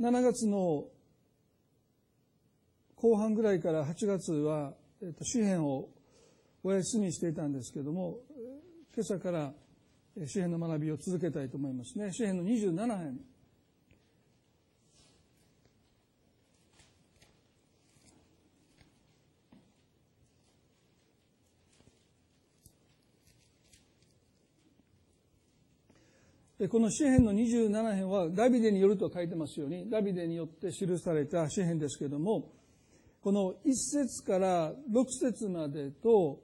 7月の後半ぐらいから8月は、えっと、紙幣をお休みしていたんですけども、今朝から紙幣の学びを続けたいと思いますね。紙幣の27編。この詩篇の27編はダビデによると書いてますように、ダビデによって記された詩篇ですけれども、この1節から6節までと、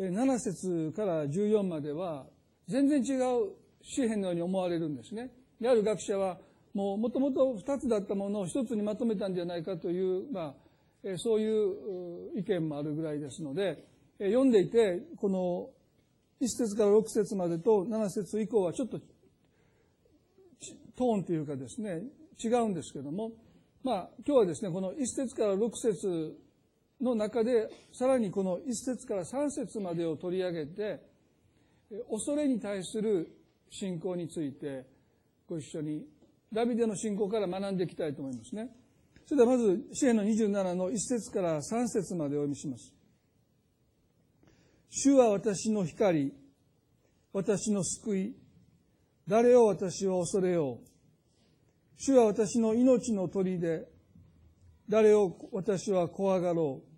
7節から14までは、全然違う詩篇のように思われるんですね。である学者は、もう元々2つだったものを1つにまとめたんじゃないかという、まあ、そういう意見もあるぐらいですので、読んでいて、この1節から6節までと7節以降はちょっとトーンというかですね、違うんですけども、まあ、今日はですね、この1節から6節の中で、さらにこの1節から3節までを取り上げて、恐れに対する信仰について、ご一緒に、ダビデの信仰から学んでいきたいと思いますね。それではまず、支援の27の1節から3節までお読みします。主は私の光、私の救い、誰を私を恐れよう？主は私の命の鳥で、誰を私は怖がろう。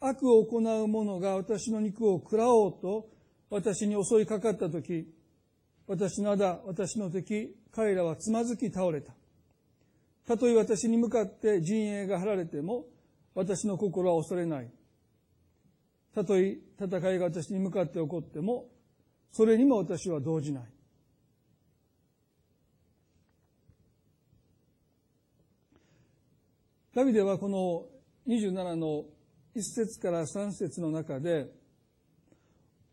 悪を行う者が私の肉を食らおうと私に襲いかかったとき、私のだ、私の敵、彼らはつまずき倒れた。たとえ私に向かって陣営が張られても、私の心は恐れない。たとえ戦いが私に向かって起こっても、それにも私は動じない。ダビデはこの27の1節から3節の中で、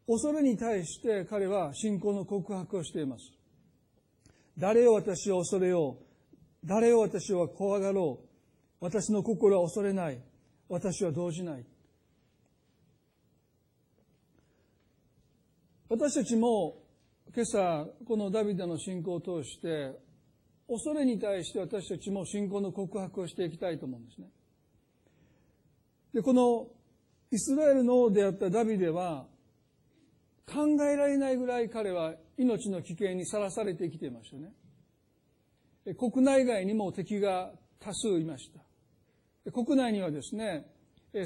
恐れに対して彼は信仰の告白をしています。誰を私を恐れよう。誰を私は怖がろう。私の心は恐れない。私は動じない。私たちも今朝このダビデの信仰を通して恐れに対して私たちも信仰の告白をしていきたいと思うんですね。で、このイスラエルの王であったダビデは、考えられないぐらい彼は命の危険にさらされてきていましたね。国内外にも敵が多数いました。国内にはですね、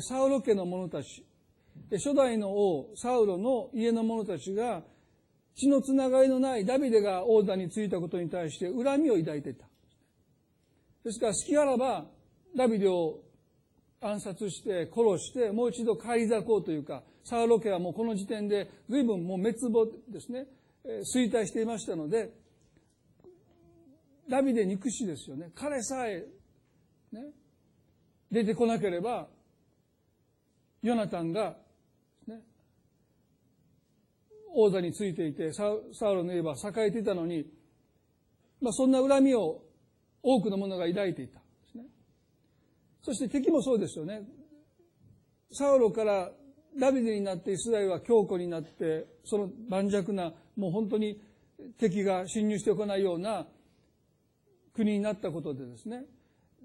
サウロ家の者たち、初代の王サウロの家の者たちが血のつながりのないダビデが王座についたことに対して恨みを抱いていた。ですから、隙あらば、ダビデを暗殺して、殺して、もう一度返り咲こうというか、サウロ家はもうこの時点で随分もう滅亡ですね、衰退していましたので、ダビデ憎しですよね。彼さえ、ね、出てこなければ、ヨナタンが王座についていて、サウロの言えば栄えていたのに、まあそんな恨みを多くの者が抱いていたんですね。そして敵もそうですよね。サウロからダビデになってイスラエルは強固になって、その盤石な、もう本当に敵が侵入してこないような国になったことでですね、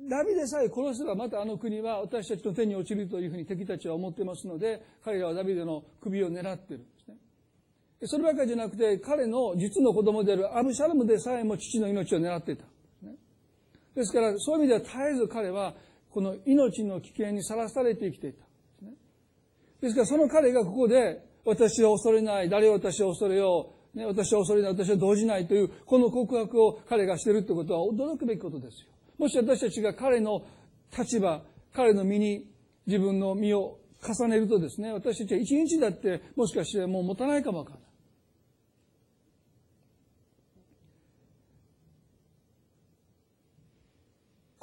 ダビデさえ殺せばまたあの国は私たちの手に落ちるというふうに敵たちは思ってますので、彼らはダビデの首を狙っている。そればかりじゃなくて、彼の実の子供であるアブシャルムでさえも父の命を狙っていた。ですから、そういう意味では絶えず彼は、この命の危険にさらされて生きていた。ですから、その彼がここで、私は恐れない、誰を私は恐れよう、ね、私は恐れない、私は動じないという、この告白を彼がしているということは驚くべきことですよ。もし私たちが彼の立場、彼の身に自分の身を重ねるとですね、私たちは一日だってもしかしてもう持たないかもわからない。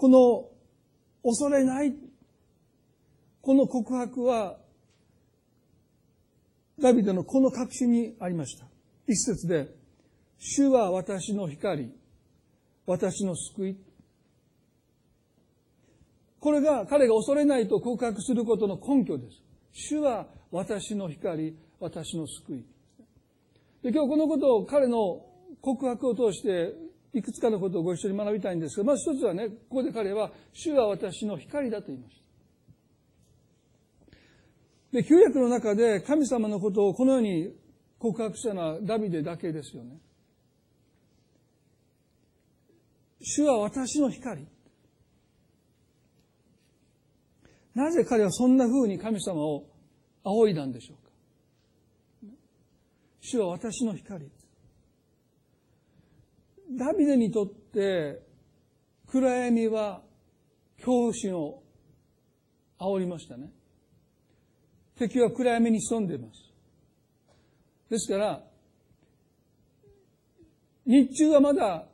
この恐れない、この告白は、ダビデのこの確信にありました。一節で、主は私の光、私の救い。これが彼が恐れないと告白することの根拠です。主は私の光、私の救い。で今日このことを彼の告白を通していくつかのことをご一緒に学びたいんですが、まず一つはね、ここで彼は、主は私の光だと言いました。で、旧約の中で神様のことをこのように告白したのはダビデだけですよね。主は私の光。なぜ彼はそんな風に神様を仰いだんでしょうか主は私の光。ダビデにとって暗闇は恐怖心を煽りましたね。敵は暗闇に潜んでいます。ですから、日中はまだ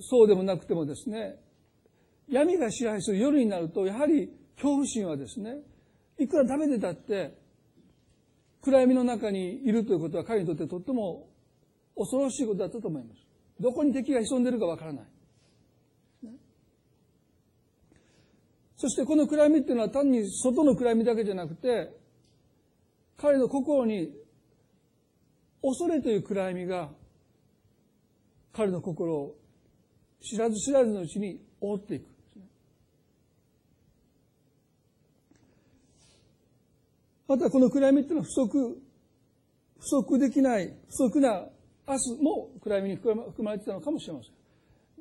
そうでもなくてもですね、闇が支配する夜になると、やはり恐怖心はですね、いくらダメでたって、暗闇の中にいるということは彼にとってとっても恐ろしいことだったと思います。どこに敵が潜んでるかわからない。そしてこの暗闇っていうのは単に外の暗闇だけじゃなくて、彼の心に恐れという暗闇が彼の心を知らず知らずのうちに覆っていく。またこの暗闇っていうのは不足、不足できない、不足な明日も暗闇に含まれてたのかもしれません。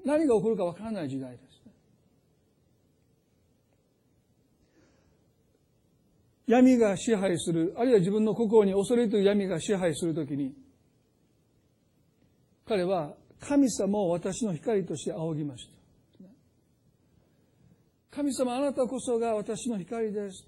何が起こるかわからない時代です、ね。闇が支配する、あるいは自分の心に恐れという闇が支配するときに、彼は神様を私の光として仰ぎました。神様あなたこそが私の光です。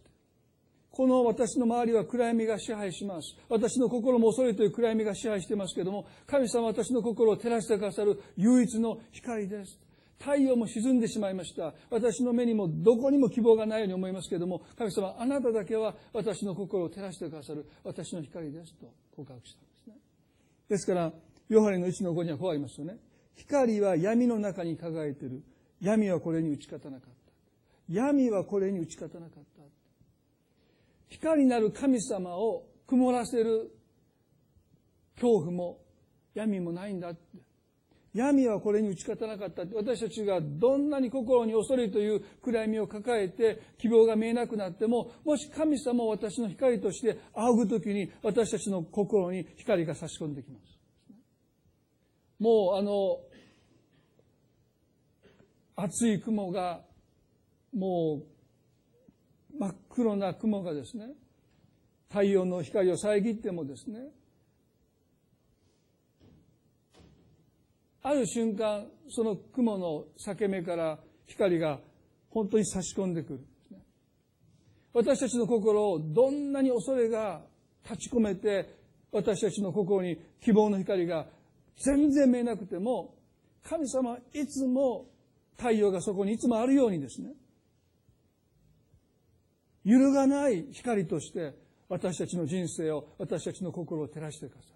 この私の周りは暗闇が支配します。私の心も恐れという暗闇が支配していますけれども、神様は私の心を照らしてくださる唯一の光です。太陽も沈んでしまいました。私の目にもどこにも希望がないように思いますけれども、神様、あなただけは私の心を照らしてくださる私の光ですと告白したんですね。ですから、ヨハネの1の5にはこうありますよね。光は闇の中に輝いている。闇はこれに打ち勝たなかった。闇はこれに打ち勝たなかった。光なる神様を曇らせる恐怖も闇もないんだって。闇はこれに打ち勝たなかったって。私たちがどんなに心に恐れという暗闇を抱えて希望が見えなくなっても、もし神様を私の光として仰ぐときに私たちの心に光が差し込んできます。もうあの、厚い雲がもう真っ黒な雲がですね、太陽の光を遮ってもですね、ある瞬間、その雲の裂け目から光が本当に差し込んでくる。私たちの心をどんなに恐れが立ち込めて、私たちの心に希望の光が全然見えなくても、神様はいつも太陽がそこにいつもあるようにですね、揺るがない光として私たちの人生を、私たちの心を照らしてくださる。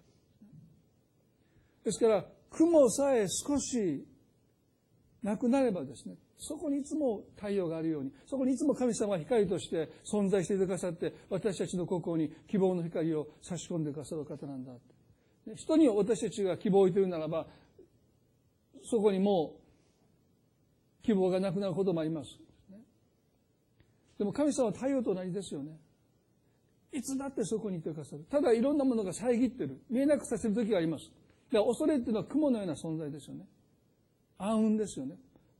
ですから、雲さえ少しなくなればですね、そこにいつも太陽があるように、そこにいつも神様が光として存在してくださって、私たちの心に希望の光を差し込んでくださる方なんだ。人に私たちが希望を置いているならば、そこにもう希望がなくなることもあります。でも神様は太陽と同じですよね。いつだってそこにいてくださる。ただいろんなものが遮ってる。見えなくさせる時があります。だから恐れっていうのは雲のような存在ですよね。暗雲ですよね。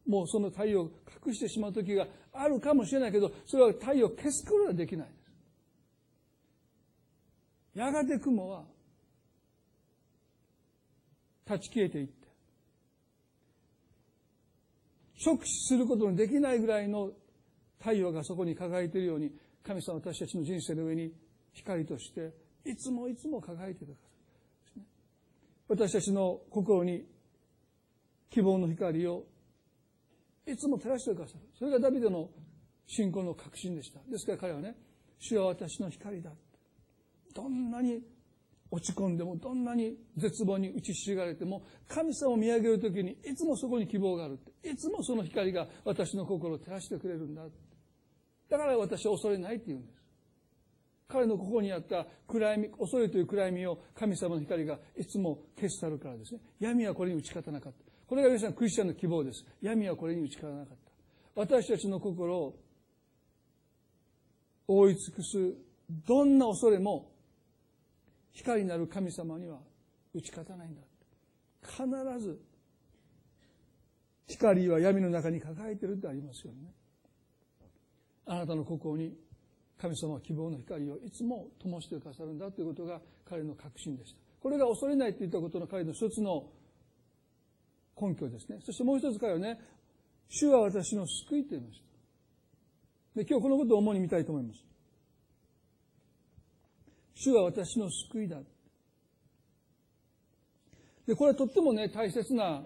もうその太陽を隠してしまう時があるかもしれないけど、それは太陽を消すことはできないです。やがて雲は立ち消えていって、直視することのできないぐらいの太陽がそこに輝いているように、神様は私たちの人生の上に光として、いつもいつも輝いているからですね。私たちの心に希望の光をいつも照らしてくださる。それがダビデの信仰の確信でした。ですから彼はね、主は私の光だ。どんなに落ち込んでも、どんなに絶望に打ちひしがれても、神様を見上げるときに、いつもそこに希望がある。いつもその光が私の心を照らしてくれるんだ。だから私は恐れないって言うんです。彼の心にあった暗闇、恐れという暗闇を神様の光がいつも消し去るからですね。闇はこれに打ち勝たなかった。これが皆さんクリスチャンの希望です。闇はこれに打ち勝たなかった。私たちの心を覆い尽くすどんな恐れも光になる神様には打ち勝たないんだ。必ず光は闇の中に抱えてるってありますよね。あなたの心に神様は希望の光をいつも灯してくださるんだということが彼の確信でした。これが恐れないといったことの彼の一つの根拠ですね。そしてもう一つ彼はね、主は私の救いと言いました。で、今日このことを主に見たいと思います。主は私の救いだ。で、これはとってもね、大切な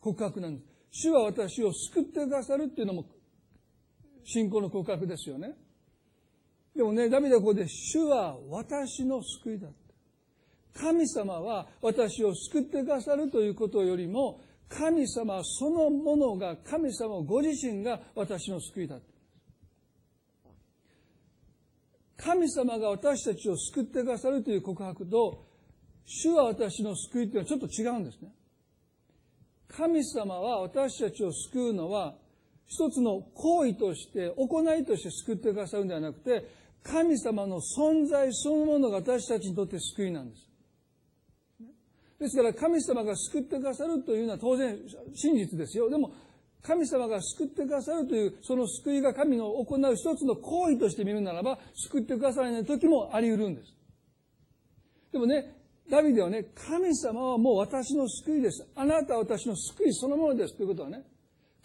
告白なんです。主は私を救ってくださるっていうのも信仰の告白ですよね。でもね、ダビデはここで、主は私の救いだ。神様は私を救ってくださるということよりも、神様そのものが、神様ご自身が私の救いだ。神様が私たちを救ってくださるという告白と、主は私の救いというのはちょっと違うんですね。神様は私たちを救うのは、一つの行為として、行いとして救ってくださるんではなくて、神様の存在そのものが私たちにとって救いなんです。ですから神様が救ってくださるというのは当然真実ですよ。でも神様が救ってくださるというその救いが神の行う一つの行為として見るならば救ってくださらない時もあり得るんです。でもね、ダビデはね、神様はもう私の救いです。あなたは私の救いそのものです。ということはね、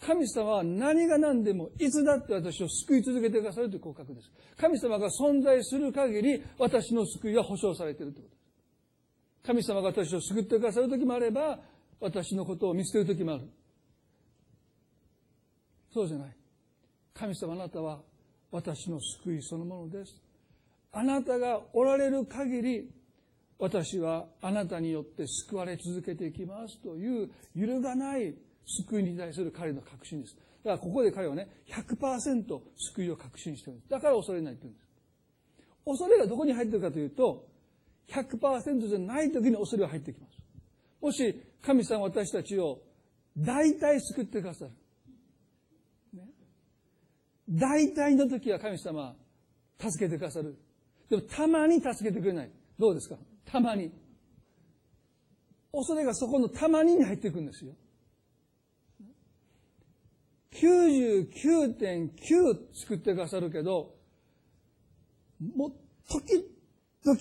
神様は何が何でもいつだって私を救い続けてくださるという告白です。神様が存在する限り私の救いは保証されているということです。神様が私を救ってくださる時もあれば、私のことを見捨てる時もある。そうじゃない。神様あなたは私の救いそのものです。あなたがおられる限り、私はあなたによって救われ続けていきますという揺るがない救いに対する彼の確信です。だからここで彼はね、100%救いを確信してるんです。だから恐れないって言うんです。恐れがどこに入ってるかというと、100%じゃない時に恐れが入ってきます。もし神様私たちを大体救ってくださる。ね、大体の時は神様助けてくださる。でもたまに助けてくれない。どうですか？たまに。恐れがそこのたまにに入っていくんですよ。99.9作ってくださるけど、もう時々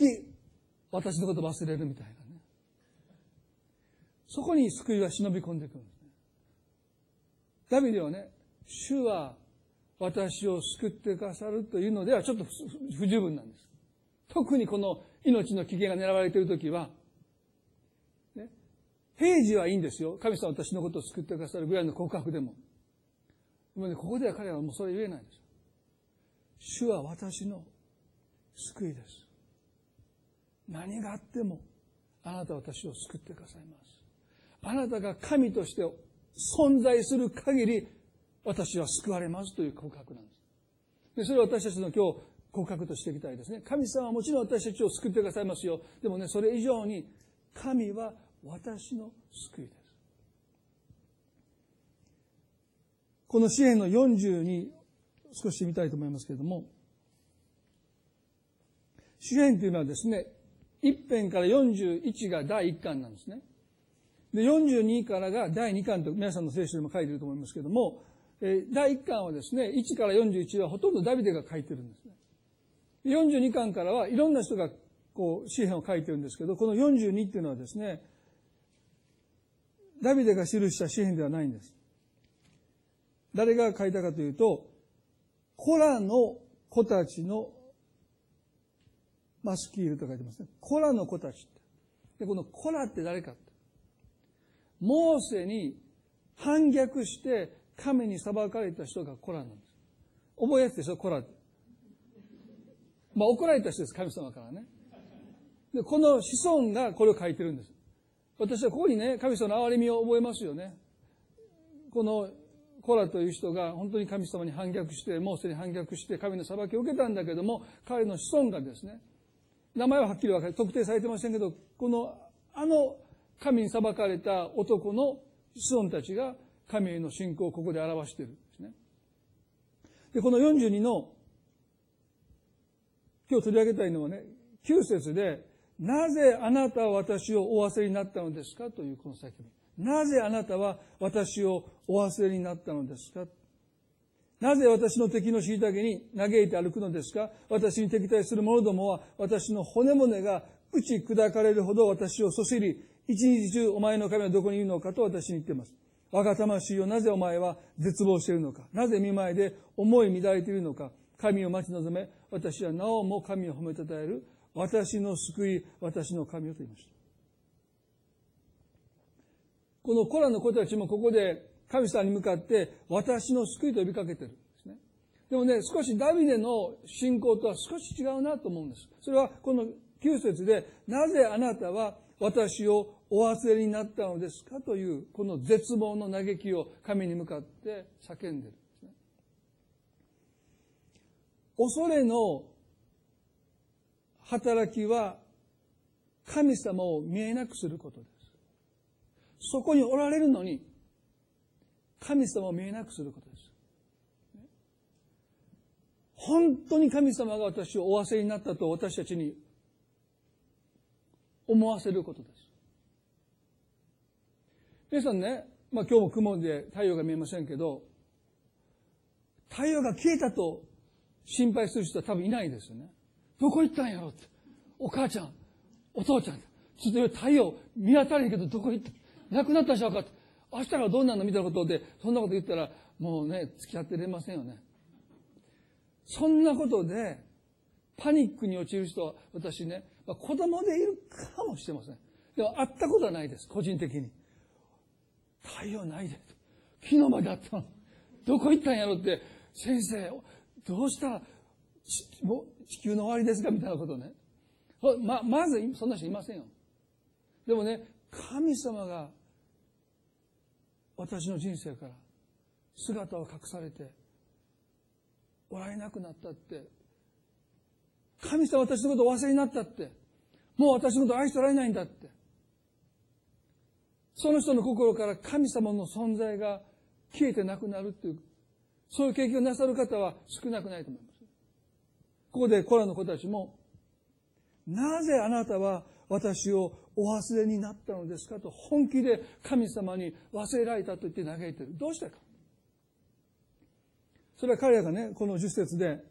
私のこと忘れるみたいなね。そこに救いは忍び込んでくるんですね。ダビデはね、主は私を救ってくださるというのではちょっと不十分なんです。特にこの命の危険が狙われているときは、ね、平時はいいんですよ。神様私のことを救ってくださるぐらいの告白でも。でもね、ここでは彼らはもうそれ言えないんです。主は私の救いです。何があっても、あなたは私を救ってくださいます。あなたが神として存在する限り、私は救われますという告白なんです。で、それを私たちの今日告白としていきたいですね。神様はもちろん私たちを救ってくださいますよ。でもね、それ以上に、神は私の救いです。この詩篇の40に少し見たいと思いますけれども、詩篇というのはですね、1編から41が第1巻なんですね。で、42からが第2巻と皆さんの聖書にも書いてると思いますけれども、え第1巻はですね、1から41はほとんどダビデが書いてるんですね。42巻からはいろんな人がこう、詩篇を書いてるんですけど、この42っていうのはですね、ダビデが記した詩篇ではないんです。誰が書いたかというと、コラの子たちのマスキールと書いてますね。コラの子たちって。で、このコラって誰かって。モーセに反逆して神に裁かれた人がコラなんです。覚えやすいでしょ、コラって。まあ怒られた人です、神様からね。で、この子孫がこれを書いてるんです。私はここにね、神様の憐れみを覚えますよね。このコラという人が本当に神様に反逆して、モーセに反逆して神の裁きを受けたんだけども、彼の子孫がですね、名前ははっきり分かる、特定されてませんけど、この、あの神に裁かれた男の子孫たちが神への信仰をここで表しているんですね。で、この42の、今日取り上げたいのはね、9節で、なぜあなたは私をお忘れになったのですかというこの叫び。なぜあなたは私をお忘れになったのですか？なぜ私の敵の虐げに嘆いて歩くのですか？私に敵対する者どもは私の骨々が打ち砕かれるほど私をそしり、一日中お前の神はどこにいるのかと私に言っています。我が魂よ、なぜお前は絶望しているのか？なぜ見舞いで思い乱れているのか？神を待ち望め、私はなおも神を褒めたたえる。私の救い、私の神をと言いました。このコラの子たちもここで神様に向かって私の救いと呼びかけてるんですね。でもね、少しダビデの信仰とは少し違うなと思うんです。それはこの9節で、なぜあなたは私をお忘れになったのですかという、この絶望の嘆きを神に向かって叫んでるんですね。恐れの働きは神様を見えなくすることです。そこにおられるのに神様を見えなくすることです。本当に神様が私をお忘れになったと私たちに思わせることです。皆さんね、まあ今日も雲で太陽が見えませんけど、太陽が消えたと心配する人は多分いないですよね。どこ行ったんやろって。お母ちゃん、お父ちゃん、ちょっと太陽見当たらへんけどどこ行った？なくなったんしょうかって。明日からどうなるのみたいなことで、そんなこと言ったら、もうね、付き合ってれませんよね。そんなことで、パニックに陥る人は、私ね、まあ、子供でいるかもしれません。でも会ったことはないです、個人的に。太陽ないで。昨日まであったの。どこ行ったんやろって、先生、どうしたら、もう地球の終わりですかみたいなことね。ま、まず、そんな人いませんよ。でもね、神様が私の人生から姿を隠されておられなくなったって神様私のことを忘れになったってもう私のこと愛しておられないんだってその人の心から神様の存在が消えてなくなるっていうそういう経験をなさる方は少なくないと思います。ここでコラの子たちもなぜあなたは私をお忘れになったのですかと本気で神様に忘れられたと言って嘆いてる。どうしてかそれは彼らがね、この十節で、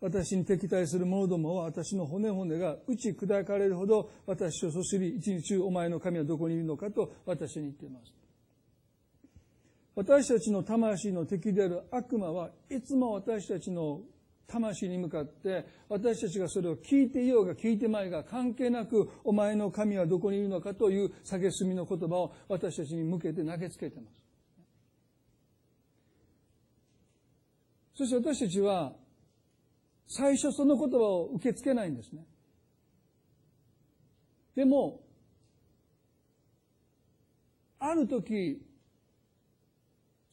私に敵対する者どもは私の骨骨が打ち砕かれるほど私をそしり一日中お前の神はどこにいるのかと私に言っています。私たちの魂の敵である悪魔はいつも私たちの魂に向かって私たちがそれを聞いていようが聞いてまいが関係なくお前の神はどこにいるのかという蔑みの言葉を私たちに向けて投げつけてます。そして私たちは最初その言葉を受け付けないんですね。でも、ある時、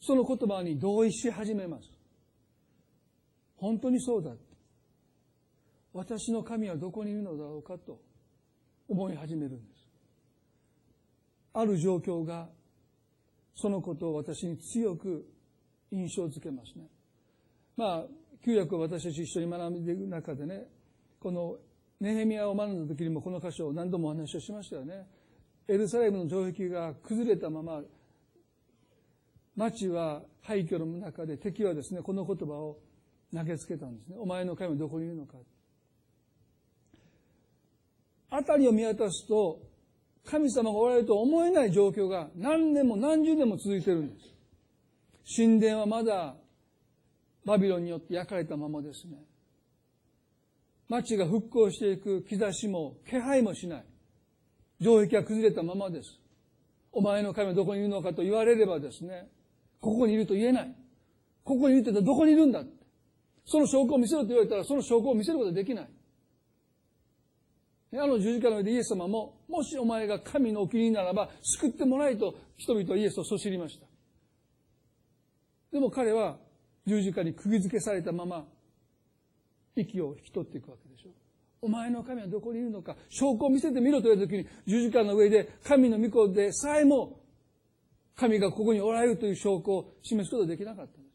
その言葉に同意し始めます。本当にそうだ。私の神はどこにいるのだろうかと思い始めるんです。ある状況がそのことを私に強く印象づけますね。まあ、旧約を私たち一緒に学んでいく中でね、このネヘミヤを学んだ時にもこの箇所を何度もお話をしましたよね。エルサレムの城壁が崩れたまま、町は廃墟の中で敵はですね、この言葉を投げつけたんですね。お前の神はどこにいるのか。辺りを見渡すと、神様がおられると思えない状況が何年も何十年も続いてるんです。神殿はまだバビロンによって焼かれたままですね。町が復興していく兆しも気配もしない。城壁が崩れたままです。お前の神はどこにいるのかと言われればですね、ここにいると言えない。ここにいるってどこにいるんだその証拠を見せろと言われたら、その証拠を見せることはできない。あの十字架の上でイエス様も、もしお前が神のお気に入りならば、救ってもらえと人々はイエスをそしりました。でも彼は十字架に釘付けされたまま、息を引き取っていくわけでしょ。お前の神はどこにいるのか、証拠を見せてみろと言われた時に、十字架の上で神の御子でさえも、神がここにおられるという証拠を示すことができなかった。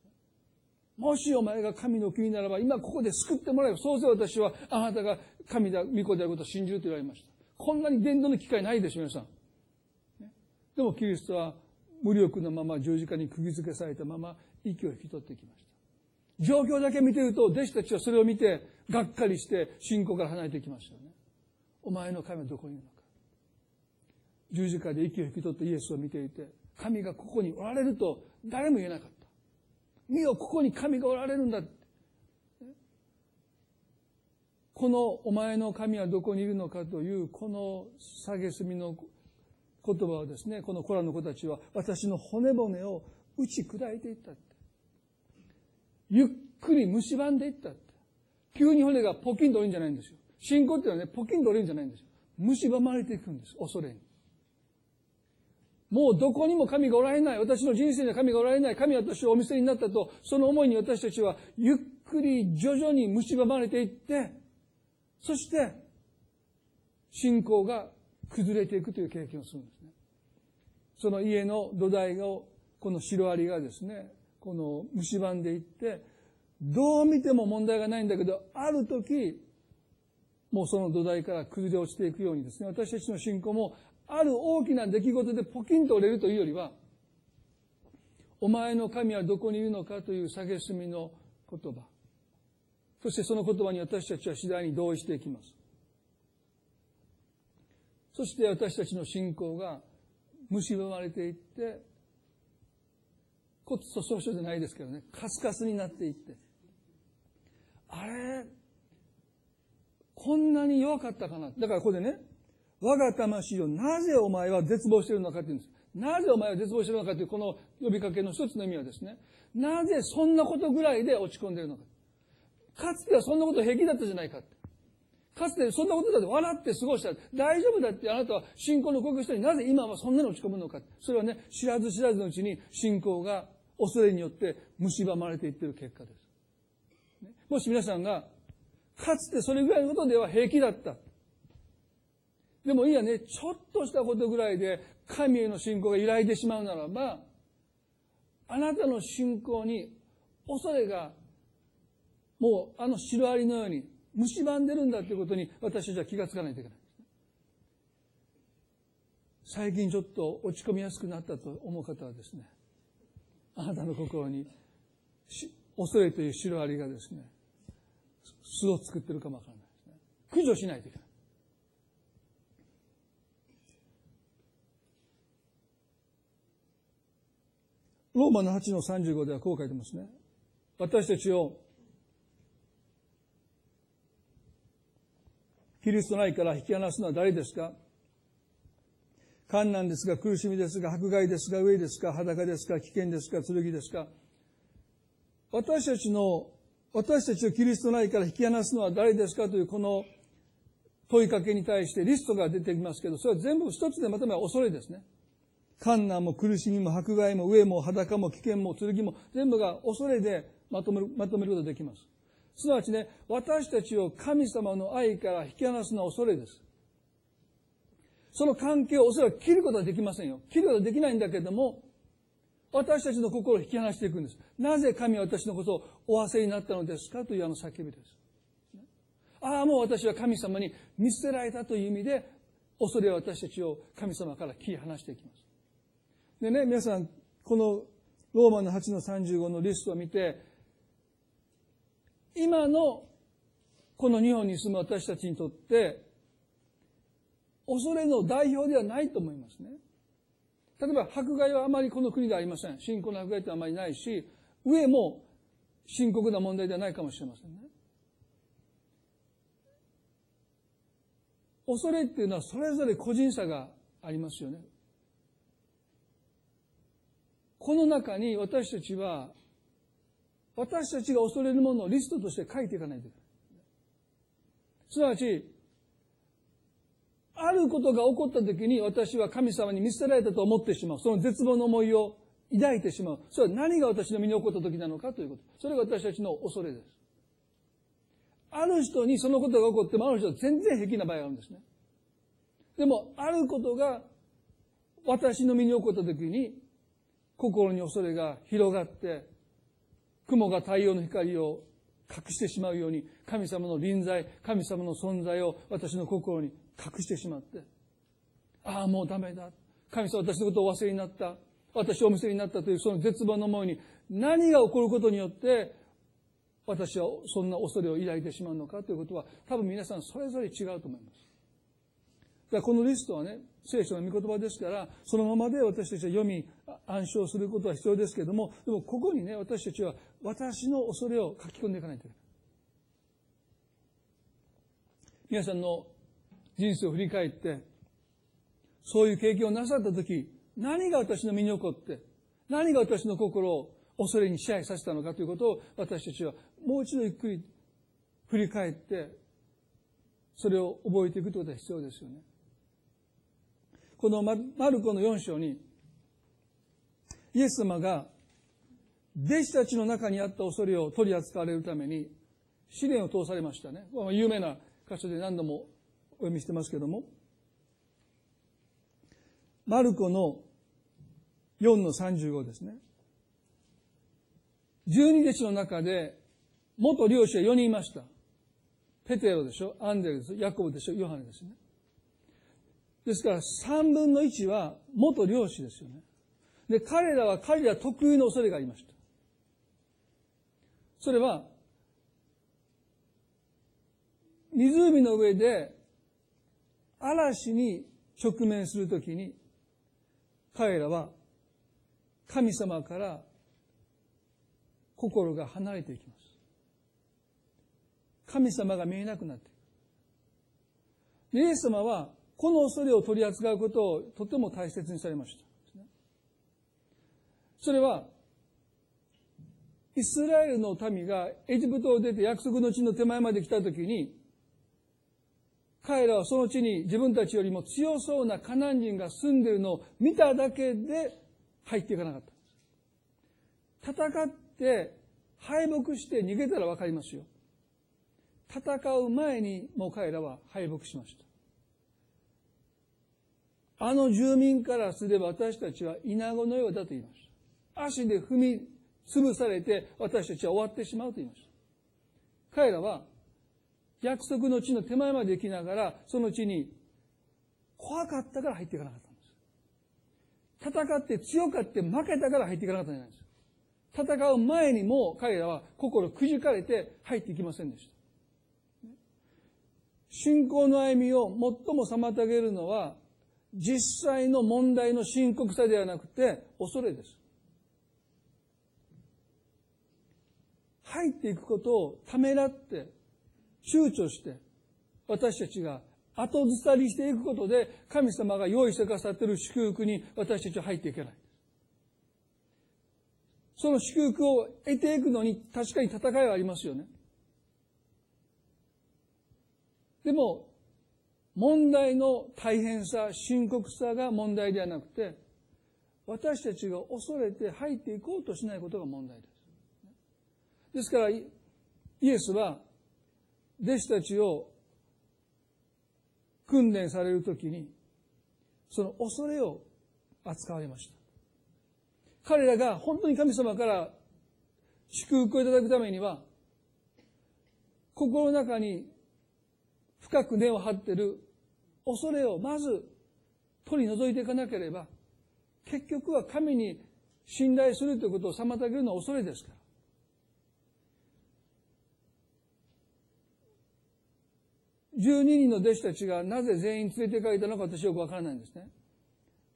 もしお前が神の君ならば、今ここで救ってもらえば、そうせ私はあなたが神だ、御子であることを信じると言われました。こんなに伝道の機会ないでしょ、皆さん。でもキリストは無力のまま十字架に釘付けされたまま息を引き取ってきました。状況だけ見てると、弟子たちはそれを見て、がっかりして信仰から離れていきましたよね。お前の神はどこにいるのか。十字架で息を引き取ったイエスを見ていて、神がここにおられると誰も言えなかった。見よ、ここに神がおられるんだ。このお前の神はどこにいるのかという、この蔑みの言葉をですね、このコラの子たちは私の骨骨を打ち砕いていったって。ゆっくり蝕んでいったって。急に骨がポキンと折るんじゃないんですよ。信仰っていうのはね、ポキンと折るんじゃないんですよ。蝕まれていくんです。恐れに。もうどこにも神がおられない。私の人生には神がおられない。神は私をお見せになったと、その思いに私たちはゆっくり徐々に蝕まれていって、そして、信仰が崩れていくという経験をするんですね。その家の土台を、このシロアリがですね、この蝕んでいって、どう見ても問題がないんだけど、ある時、もうその土台から崩れ落ちていくようにですね、私たちの信仰も、ある大きな出来事でポキンと折れるというよりは、お前の神はどこにいるのかという蔑みの言葉。そしてその言葉に私たちは次第に同意していきます。そして私たちの信仰が蝕まれていって、骨粗鬆症じゃないですけどね、カスカスになっていって、あれ、こんなに弱かったかな。だからここでね、我が魂をなぜお前は絶望しているのかって言うんです。なぜお前は絶望しているのかというこの呼びかけの一つの意味はですね、なぜそんなことぐらいで落ち込んでいるのか。かつてはそんなこと平気だったじゃないか。かつてそんなことだって笑って過ごした。大丈夫だってあなたは信仰の告白したになぜ今はそんなに落ち込むのか。それはね、知らず知らずのうちに信仰が恐れによって蝕まれていっている結果です。もし皆さんが、かつてそれぐらいのことでは平気だった。でもいいやね、ちょっとしたことぐらいで神への信仰が揺らいでしまうならば、あなたの信仰に恐れが、もうあのシロアリのように蝕んでるんだということに私たちは気がつかないといけない。最近ちょっと落ち込みやすくなったと思う方はですね、あなたの心に恐れというシロアリがですね、巣を作ってるかもわからないですね。駆除しないといけない。ローマの8の35ではこう書いてますね。私たちをキリスト内から引き離すのは誰ですか？困難ですが、苦しみですが、迫害ですが、飢えですか、裸ですか、危険ですか、剣ですか？私たちの、私たちをキリスト内から引き離すのは誰ですか？というこの問いかけに対してリストが出てきますけど、それは全部一つでまとめは恐れですね。困難も苦しみも迫害も飢えも裸も危険も剣も全部が恐れでまとめる、まとめることができます。すなわちね、私たちを神様の愛から引き離すのは恐れです。その関係をおそらく切ることはできませんよ。切ることはできないんだけども、私たちの心を引き離していくんです。なぜ神は私のことをお忘れになったのですかというあの叫びです。ああ、もう私は神様に見捨てられたという意味で、恐れは私たちを神様から切り離していきます。でね、皆さん、このローマの8の35のリストを見て、今のこの日本に住む私たちにとって、恐れの代表ではないと思いますね。例えば、迫害はあまりこの国ではありません。信仰の迫害ってあまりないし、上も深刻な問題ではないかもしれませんね。恐れっていうのはそれぞれ個人差がありますよね。この中に私たちは、私たちが恐れるものをリストとして書いていかないといけない。すなわち、あることが起こった時に私は神様に見捨てられたと思ってしまう。その絶望の思いを抱いてしまう。それは何が私の身に起こった時なのかということ。それが私たちの恐れです。ある人にそのことが起こってもある人は全然平気な場合があるんですね。でも、あることが私の身に起こった時に、心に恐れが広がって、雲が太陽の光を隠してしまうように、神様の臨在、神様の存在を私の心に隠してしまって、ああ、もうダメだ。神様私のことをお忘れになった。私をお見せになったというその絶望の思いに何が起こることによって私はそんな恐れを抱いてしまうのかということは多分皆さんそれぞれ違うと思います。だからこのリストはね、聖書の御言葉ですから、そのままで私たちは読み、暗唱することは必要ですけれども、でもここにね、私たちは私の恐れを書き込んでいかないといけない。皆さんの人生を振り返って、そういう経験をなさったとき、何が私の身に起こって、何が私の心を恐れに支配させたのかということを私たちはもう一度ゆっくり振り返って、それを覚えていくということが必要ですよね。このマルコの4章に、イエス様が弟子たちの中にあった恐れを取り扱われるために試練を通されましたね。有名な箇所で何度もお読みしてますけども、マルコの4の35ですね。十二弟子の中で、元漁師は4人いました。ペテロでしょアンデルです。ヤコブでしょヨハネですね。ですから3分の1は元漁師ですよね。で、彼らは彼ら特有の恐れがありました。それは、湖の上で嵐に直面するときに、彼らは神様から心が離れていきます。神様が見えなくなっていく。イエス様はこの恐れを取り扱うことをとても大切にされました。それは、イスラエルの民がエジプトを出て約束の地の手前まで来たときに、彼らはその地に自分たちよりも強そうなカナン人が住んでいるのを見ただけで入っていかなかった。戦って敗北して逃げたらわかりますよ。戦う前にもう彼らは敗北しました。あの住民からすれば私たちは稲子のようだと言いました。足で踏み潰されて私たちは終わってしまうと言いました。彼らは約束の地の手前まで行きながら、その地に怖かったから入っていかなかったんです。戦って強かって負けたから入っていかなかったんじゃないです。戦う前にも彼らは心くじかれて入っていきませんでした。信仰の歩みを最も妨げるのは、実際の問題の深刻さではなくて、恐れです。入っていくことをためらって躊躇して、私たちが後ずさりしていくことで、神様が用意してくださっている祝福に私たちは入っていけない。その祝福を得ていくのに確かに戦いはありますよね。でも、問題の大変さ、深刻さが問題ではなくて、私たちが恐れて入っていこうとしないことが問題です。ですから、イエスは弟子たちを訓練されるときに、その恐れを扱われました。彼らが本当に神様から祝福をいただくためには、心の中に深く根を張っている恐れをまず取り除いていかなければ、結局は神に信頼するということを妨げるのは恐れですから。12人の弟子たちがなぜ全員連れて行かれたのか私よくわからないんですね。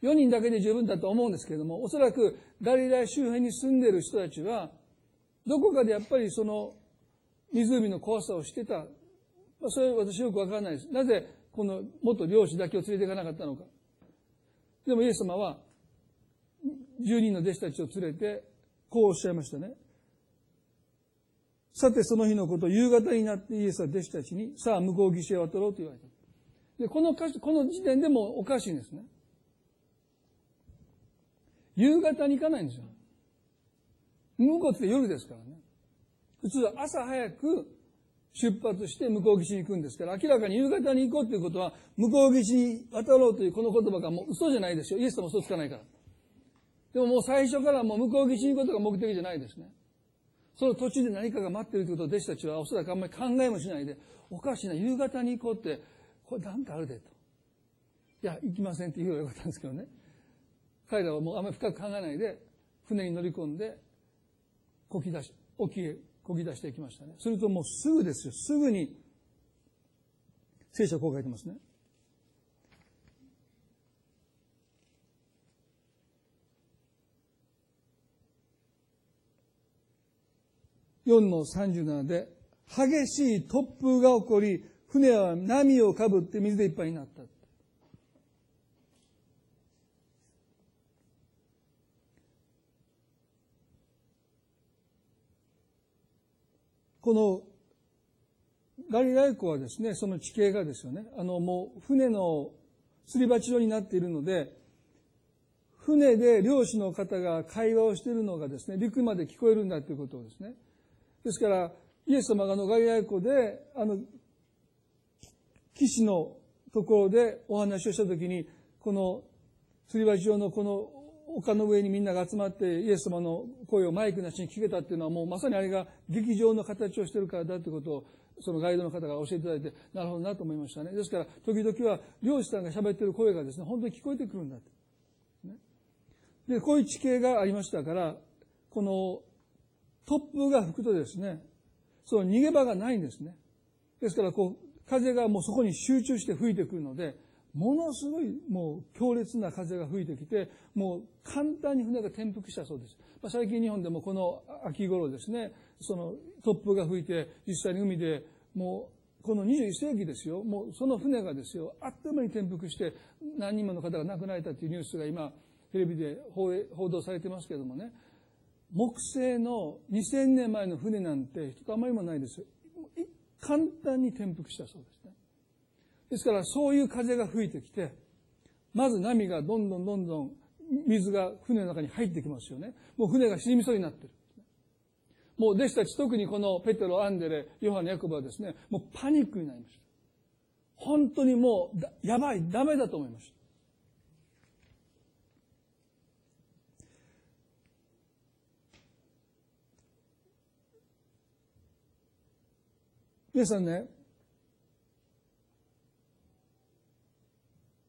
4人だけで十分だと思うんですけれども、おそらくガリラ周辺に住んでいる人たちは、どこかでやっぱりその湖の怖さをしてた。まあそれは私よくわからないです。なぜこの元漁師だけを連れて行かなかったのか。でもイエス様は、10人の弟子たちを連れて、こうおっしゃいましたね。さてその日のこと、夕方になってイエスは弟子たちに、さあ向こう岸へ渡ろうと言われた。で、この歌詞、この時点でもおかしいんですね。夕方に行かないんですよ。向こうって夜ですからね。普通は朝早く出発して向こう岸に行くんですから、明らかに夕方に行こうということは、向こう岸に渡ろうというこの言葉がもう嘘じゃないですよ。イエス様嘘つかないから。でももう最初からもう向こう岸に行くことが目的じゃないですね。その途中で何かが待っているということを弟子たちはおそらくあんまり考えもしないで、おかしいな、夕方に行こうって、これなんかあるでと。いや、行きませんって言うよかったんですけどね。彼らはもうあんまり深く考えないで、船に乗り込んで、こき出し、沖へこぎ出していきましたね。するともうすぐですよ。すぐに、聖書はこう書いてますね。4の37で、激しい突風が起こり、船は波をかぶって水でいっぱいになった。このガリラヤ湖はですね、その地形がですよね、あのもう船のすり鉢状になっているので、船で漁師の方が会話をしているのがですね、陸まで聞こえるんだということをですね。ですから、イエス様があのガリラヤ湖で、あの、岸のところでお話をしたときに、このすり鉢状のこの丘の上にみんなが集まってイエス様の声をマイクなしに聞けたっていうのはもうまさにあれが劇場の形をしてるからだということをそのガイドの方が教えていただいてなるほどなと思いましたね。ですから時々は漁師さんが喋ってる声がですね本当に聞こえてくるんだと。で、こういう地形がありましたから、この突風が吹くとですね、その逃げ場がないんですね。ですからこう風がもうそこに集中して吹いてくるので、ものすごいもう強烈な風が吹いてきて、もう簡単に船が転覆したそうです。まあ、最近日本でもこの秋頃ですね、その突風が吹いて、実際に海でもうこの21世紀ですよ、もうその船がですよ、あっという間に転覆して何人もの方が亡くなられたというニュースが今、テレビで報道されてますけどもね、木製の2000年前の船なんて一とあまりもないですよ。簡単に転覆したそうです。ですからそういう風が吹いてきて、まず波がどんどんどんどん水が船の中に入ってきますよね。もう船が沈みそうになってる。もう弟子たち特にこのペテロ、アンデレ、ヨハネ、ヤコブはですね、もうパニックになりました。本当にもうやばい、ダメだと思いました。皆さんね、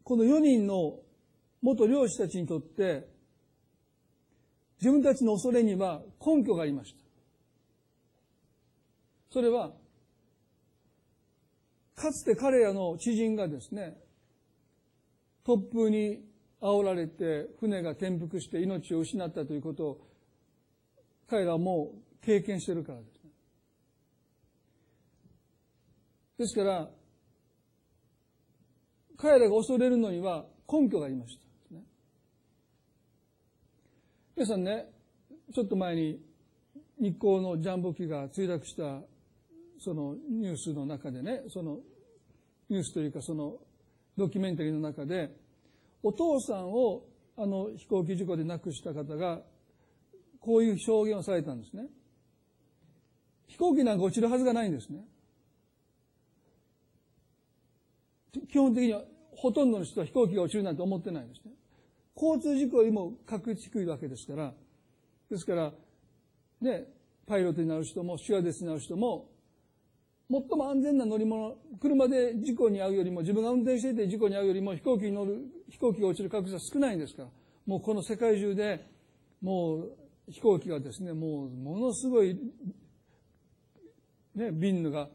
この4人の元漁師たちにとって、自分たちの恐れには根拠がありました。それは、かつて彼らの知人がですね、突風に煽られて船が転覆して命を失ったということを彼らはもう経験してるからです。ですから、彼らが恐れるのには根拠がありました。皆さんね、ちょっと前に日光のジャンボ機が墜落したそのニュースの中でね、そのニュースというかそのドキュメンタリーの中で、お父さんをあの飛行機事故で亡くした方が、こういう表現をされたんですね。飛行機なんか落ちるはずがないんですね。基本的にはほとんどの人は飛行機が落ちるなんて思ってないんですね。交通事故よりも確率低いわけですから、ですから、ね、パイロットになる人も、シュアデスになる人も、最も安全な乗り物、車で事故に遭うよりも、自分が運転していて事故に遭うよりも、飛行機に乗る、飛行機が落ちる確率は少ないんですから、もうこの世界中で、もう飛行機がですね、もうものすごい、ね、ビンヌが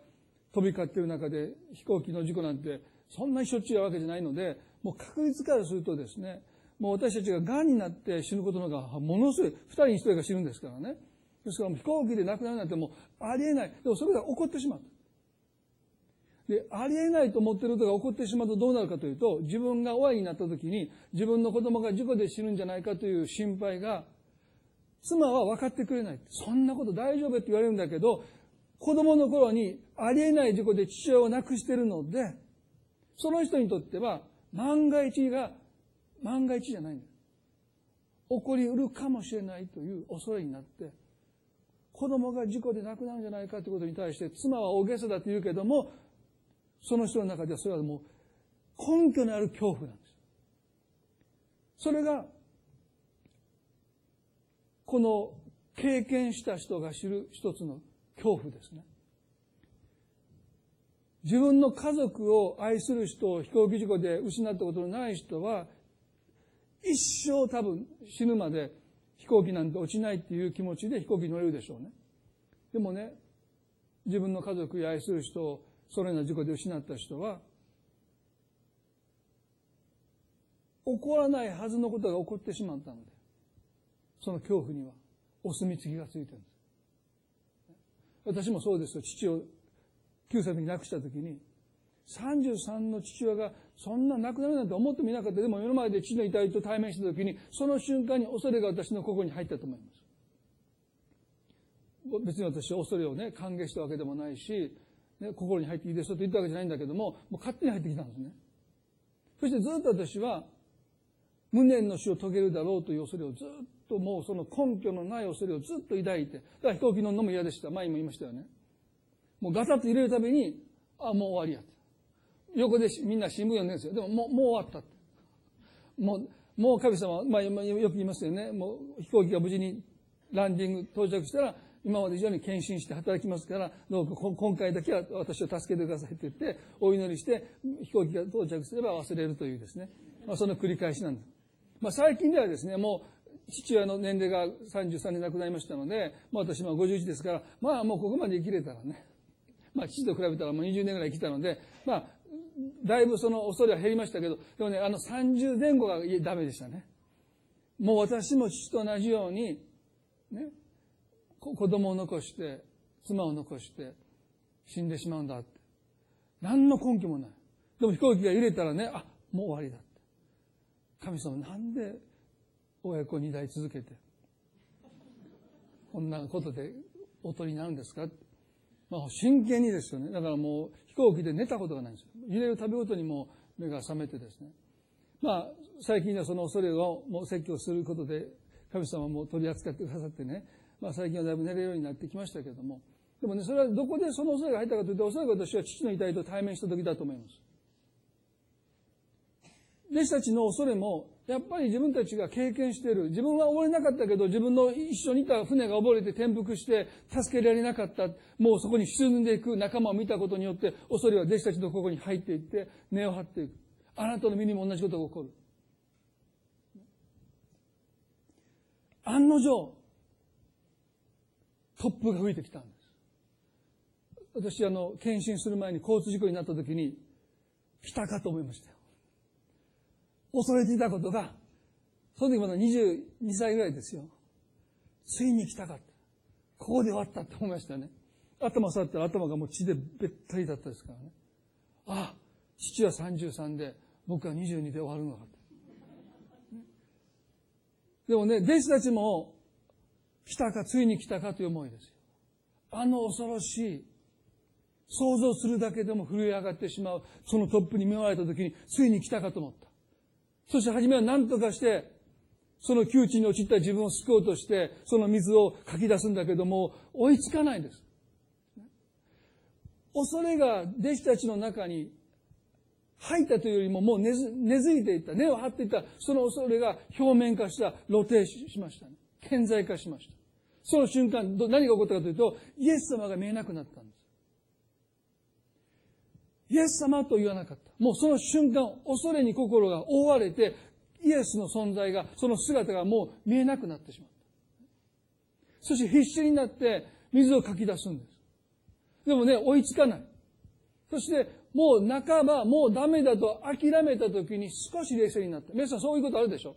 飛び交っている中で飛行機の事故なんてそんなにしょっちゅうやわけじゃないので、もう確率からするとですね、もう私たちが癌になって死ぬことのがものすごい、二人に一人が死ぬんですからね。ですから飛行機で亡くなるなんてもうありえない。でもそれが起こってしまった。で、ありえないと思ってることが起こってしまうとどうなるかというと、自分が親になった時に自分の子供が事故で死ぬんじゃないかという心配が、妻は分かってくれない。そんなこと大丈夫って言われるんだけど、子供の頃にありえない事故で父親を亡くしてるので、その人にとっては万が一が万が一じゃないんだ。起こりうるかもしれないという恐れになって、子供が事故で亡くなるんじゃないかということに対して、妻は大げさだと言うけども、その人の中ではそれはもう根拠のある恐怖なんです。それが、この経験した人が知る一つの恐怖ですね。自分の家族を愛する人を飛行機事故で失ったことのない人は、一生多分死ぬまで飛行機なんて落ちないっていう気持ちで飛行機に乗れるでしょうね。でもね、自分の家族や愛する人をそのような事故で失った人は、起こらないはずのことが起こってしまったので、その恐怖にはお墨付きがついてるんです。私もそうですよ。父を9歳に亡くした時に、33の父親がそんな亡くなるなんて思ってもいなかった。でも世の前で父の遺体と対面した時に、その瞬間に恐れが私の心に入ったと思います。別に私は恐れをね、歓迎したわけでもないし、ね、心に入っていいですよと言ったわけじゃないんだけども、もう勝手に入ってきたんですね。そしてずっと私は、無念の死を遂げるだろうという恐れをずっともうその根拠のない恐れをずっと抱いて、だから飛行機乗るのも嫌でした。前にも言いましたよね。もうガサッと入れるたびに、あ、もう終わりや。横でみんな新聞読んでるんですよ。でももう、もう終わった。もう、もう神様、まあ、よく言いますよね。もう飛行機が無事にランディング到着したら、今まで以上に献身して働きますから、どうか今回だけは私を助けてくださいって言って、お祈りして飛行機が到着すれば忘れるというですね。まあ、その繰り返しなんです。まあ、最近ではですね、もう父親の年齢が33年亡くなりましたので、まあ、私も51ですから、まあもうここまで生きれたらね、まあ父と比べたらもう20年ぐらい生きたので、まあだいぶその恐れは減りましたけど、でもね、あの30前後がダメでしたね。もう私も父と同じように、ね、子供を残して、妻を残して死んでしまうんだって。何の根拠もない。でも飛行機が揺れたらね、あ、もう終わりだって。神様なんで親子二代続けて、こんなことでおとりになるんですかってまあ、真剣にですよね。だからもう飛行機で寝たことがないんですよ。揺れるたびごとにもう目が覚めてですね。まあ、最近はその恐れをもう説教することで、神様も取り扱ってくださってね、まあ最近はだいぶ寝れるようになってきましたけれども、でもね、それはどこでその恐れが入ったかというと、おそらく私は父の遺体と対面した時だと思います。弟子たちの恐れも、やっぱり自分たちが経験している。自分は溺れなかったけど、自分の一緒にいた船が溺れて転覆して、助けられなかった。もうそこに沈んでいく仲間を見たことによって、恐れは弟子たちの心に入っていって、根を張っていく。あなたの身にも同じことが起こる。案の定、突風が吹いてきたんです。私、あの、検診する前に交通事故になった時に、来たかと思いました。恐れていたことが、その時まだ22歳ぐらいですよ。ついに来たかった。ここで終わったって思いましたね。頭触ったら頭がもう血でべったりだったですからね。ああ、父は33で、僕は22で終わるのかってでもね、弟子たちも、来たか、ついに来たかという思いですよ。あの恐ろしい、想像するだけでも震え上がってしまう、そのトップに見舞われた時に、ついに来たかと思った。そして初めは何とかして、その窮地に陥った自分を救おうとして、その水をかき出すんだけども、追いつかないんです。恐れが弟子たちの中に入ったというよりももう根付いていった、根を張っていった、その恐れが表面化した、露呈しましたね。顕在化しました。その瞬間、何が起こったかというと、イエス様が見えなくなったんで。イエス様と言わなかった。もうその瞬間、恐れに心が覆われて、イエスの存在が、その姿がもう見えなくなってしまった。そして必死になって水をかき出すんです。でもね、追いつかない。そして、もう半ば、もうダメだと諦めた時に少し冷静になった。皆さんそういうことあるでしょ？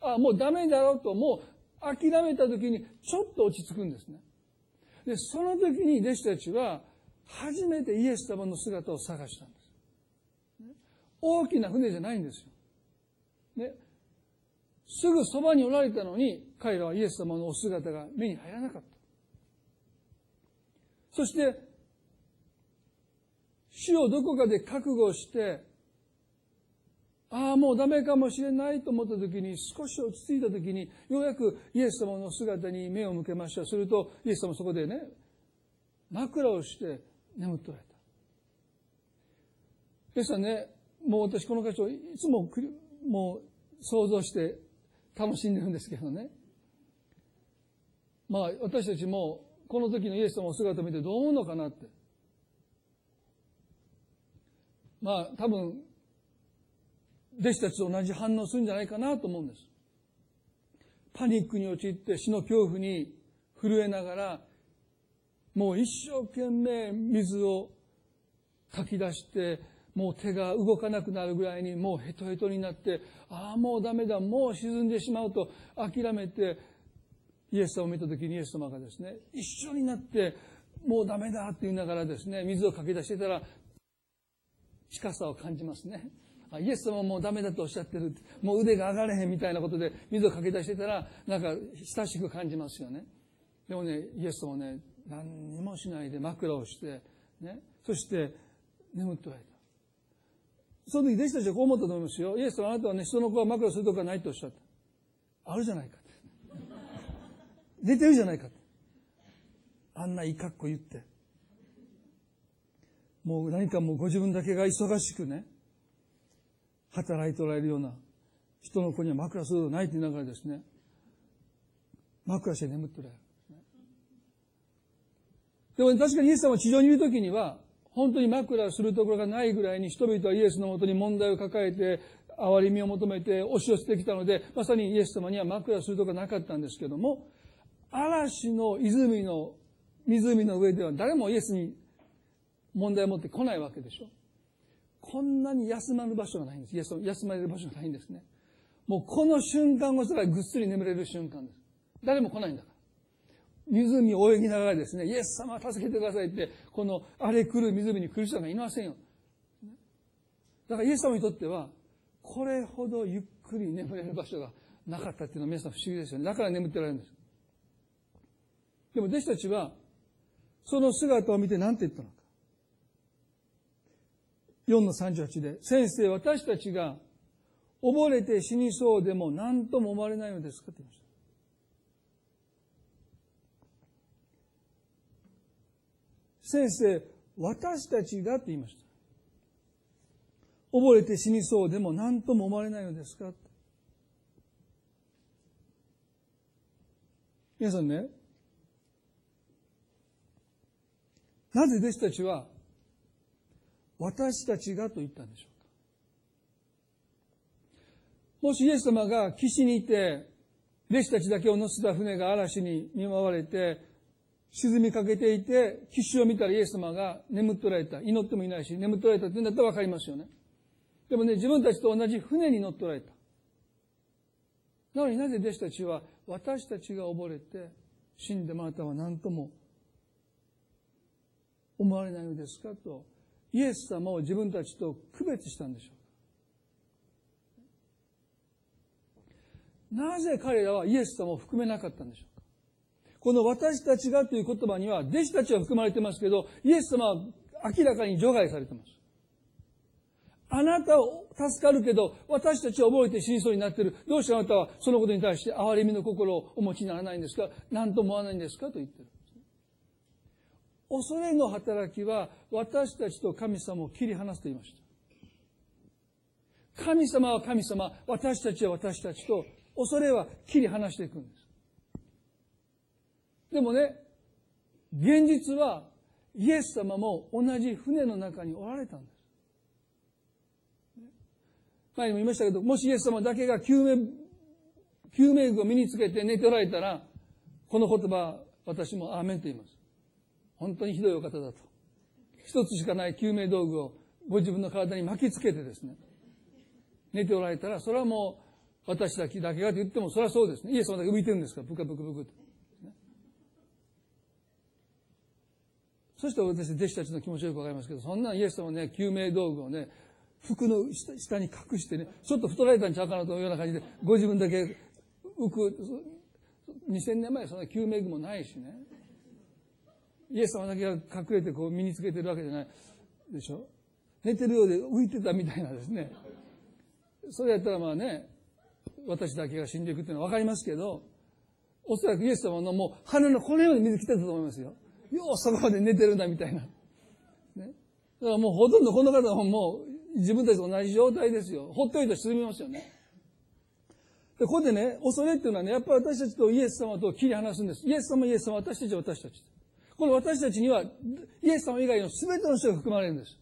あ、もうダメだろうと、もう諦めた時にちょっと落ち着くんですね。で、その時に弟子たちは、初めてイエス様の姿を探したんです。大きな船じゃないんですよ。ね、すぐそばにおられたのに、彼らはイエス様のお姿が目に入らなかった。そして、死をどこかで覚悟して、ああ、もうダメかもしれないと思った時に、少し落ち着いた時に、ようやくイエス様の姿に目を向けました。すると、イエス様そこでね、枕をして眠っておられた。ですからね、もう私この箇所いつももう想像して楽しんでるんですけどね。まあ私たちもこの時のイエス様の姿を見てどう思うのかなって。まあ多分弟子たちと同じ反応するんじゃないかなと思うんです。パニックに陥って死の恐怖に震えながら、もう一生懸命水をかき出して、もう手が動かなくなるぐらいにもうヘトヘトになって、ああ、もうダメだ、もう沈んでしまうと諦めて、イエス様を見た時にイエス様がですね、一緒になって、もうダメだって言いながらですね、水をかき出してたら、近さを感じますね。イエス様もうダメだとおっしゃってる。もう腕が上がれへんみたいなことで水をかけ出してたら、なんか親しく感じますよね。でもね、イエス様ね、何にもしないで枕をして、ね、そして眠っておられた。その時弟子たちはこう思ったと思いますよ。イエス様あなたはね、人の子は枕するとかないとおっしゃった。あるじゃないかって。出てるじゃないか。あんないい格好言って。もう何かもうご自分だけが忙しくね、働いておられるような人の子には枕するとないって言いながらですね、枕して眠っておられる。でも確かにイエス様は地上にいるときには、本当に枕をするところがないぐらいに人々はイエスのもとに問題を抱えて、憐れみを求めて押し寄せてきたので、まさにイエス様には枕するところがなかったんですけども、嵐の泉の、湖の上では誰もイエスに問題を持ってこないわけでしょ。こんなに休まる場所がないんです。イエス休まれる場所がないんですね。もうこの瞬間こそがぐっすり眠れる瞬間です。誰も来ないんだから。湖を泳ぎながらですね、イエス様助けてくださいって、この荒れ来る湖に来る人がいませんよ。だからイエス様にとっては、これほどゆっくり眠れる場所がなかったっていうのは皆さん不思議ですよね。だから眠ってられるんです。でも弟子たちは、その姿を見て何て言ったのか。4の38で、先生、私たちが溺れて死にそうでも何とも思われないのですかって言いました。先生、私たちがって言いました。溺れて死にそうでも何とも思われないのですか皆さんね、なぜ弟子たちは私たちがと言ったんでしょうかもしイエス様が岸にいて、弟子たちだけを乗せた船が嵐に見舞われて、沈みかけていて、岸を見たらイエス様が眠っておられた。祈ってもいないし、眠っておられたって言うんだったらわかりますよね。でもね、自分たちと同じ船に乗っておられた。なのになぜ弟子たちは、私たちが溺れて死んでまたは何とも思われないのですかとイエス様を自分たちと区別したんでしょうかなぜ彼らはイエス様を含めなかったんでしょうこの私たちがという言葉には弟子たちは含まれてますけど、イエス様は明らかに除外されてます。あなたを助かるけど、私たちは覚えて死にそうになってる。どうしてあなたはそのことに対して憐れみの心をお持ちにならないんですか？何と思わないんですかと言ってる。恐れの働きは私たちと神様を切り離すと言いました。神様は神様、私たちは私たちと恐れは切り離していくんです。でもね、現実はイエス様も同じ船の中におられたんです。前にも言いましたけど、もしイエス様だけが救命、救命具を身につけて寝ておられたら、この言葉、私もアーメンと言います。本当にひどいお方だと。一つしかない救命道具をご自分の体に巻きつけてですね、寝ておられたら、それはもう私だけだけがと言っても、それはそうですね。イエス様だけ浮いてるんですから、ブカブクブクと。そして私、弟子たちの気持ちよくわかりますけど、そんなイエス様ね、救命道具をね、服の下に隠してね、ちょっと太られたんちゃうかなというような感じで、ご自分だけ浮く、2000年前そんな救命具もないしね。イエス様だけが隠れてこう身につけてるわけじゃないでしょ？寝てるようで浮いてたみたいなですね。それやったらまあね、私だけが死んでいくっていうのはわかりますけど、おそらくイエス様のもう鼻のこのように水来てたと思いますよ。ようそこまで寝てるんだみたいな。ね。だからもうほとんどこの方はもう自分たちと同じ状態ですよ。ほっといて沈みますよね。で、ここでね、恐れっていうのはね、やっぱり私たちとイエス様と切り離すんです。イエス様、イエス様、私たち、私たち。この私たちには、イエス様以外の全ての人が含まれるんです。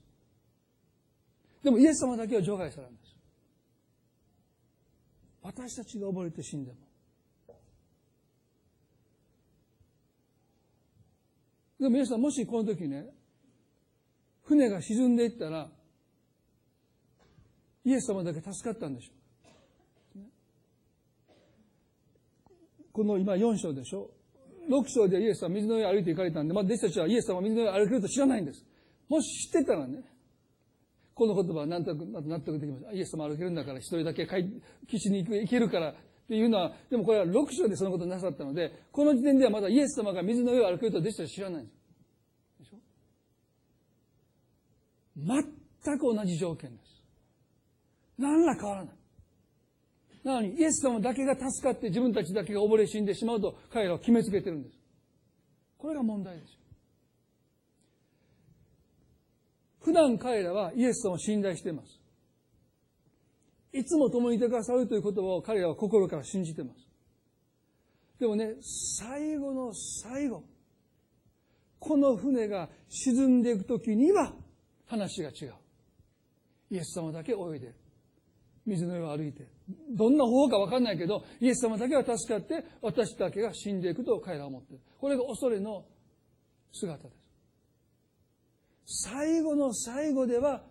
でもイエス様だけは除外されるんです。私たちが溺れて死んでも。でも皆さん、もしこの時ね、船が沈んでいったら、イエス様だけ助かったんでしょう。この今4章でしょ。6章でイエス様は水の上歩いて行かれたんで、まあ、弟子たちはイエス様水の上歩けると知らないんです。もし知ってたらね、この言葉は納得納得できます。イエス様歩けるんだから一人だけ基地に行けるからっていうのは、でもこれは6章でそのことなさったので、この時点ではまだイエス様が水の上を歩けると弟子たち知らないんです。でしょ？全く同じ条件です。何ら変わらない。なのに、イエス様だけが助かって自分たちだけが溺れ死んでしまうと彼らは決めつけてるんです。これが問題ですよ。普段彼らはイエス様を信頼しています。いつも共にいてくださるという言葉を彼らは心から信じています。でもね、最後の最後、この船が沈んでいくときには話が違う。イエス様だけ泳いで、水の上を歩いて、どんな方法かわかんないけど、イエス様だけは助かって、私だけが死んでいくと彼らは思っている。これが恐れの姿です。最後の最後では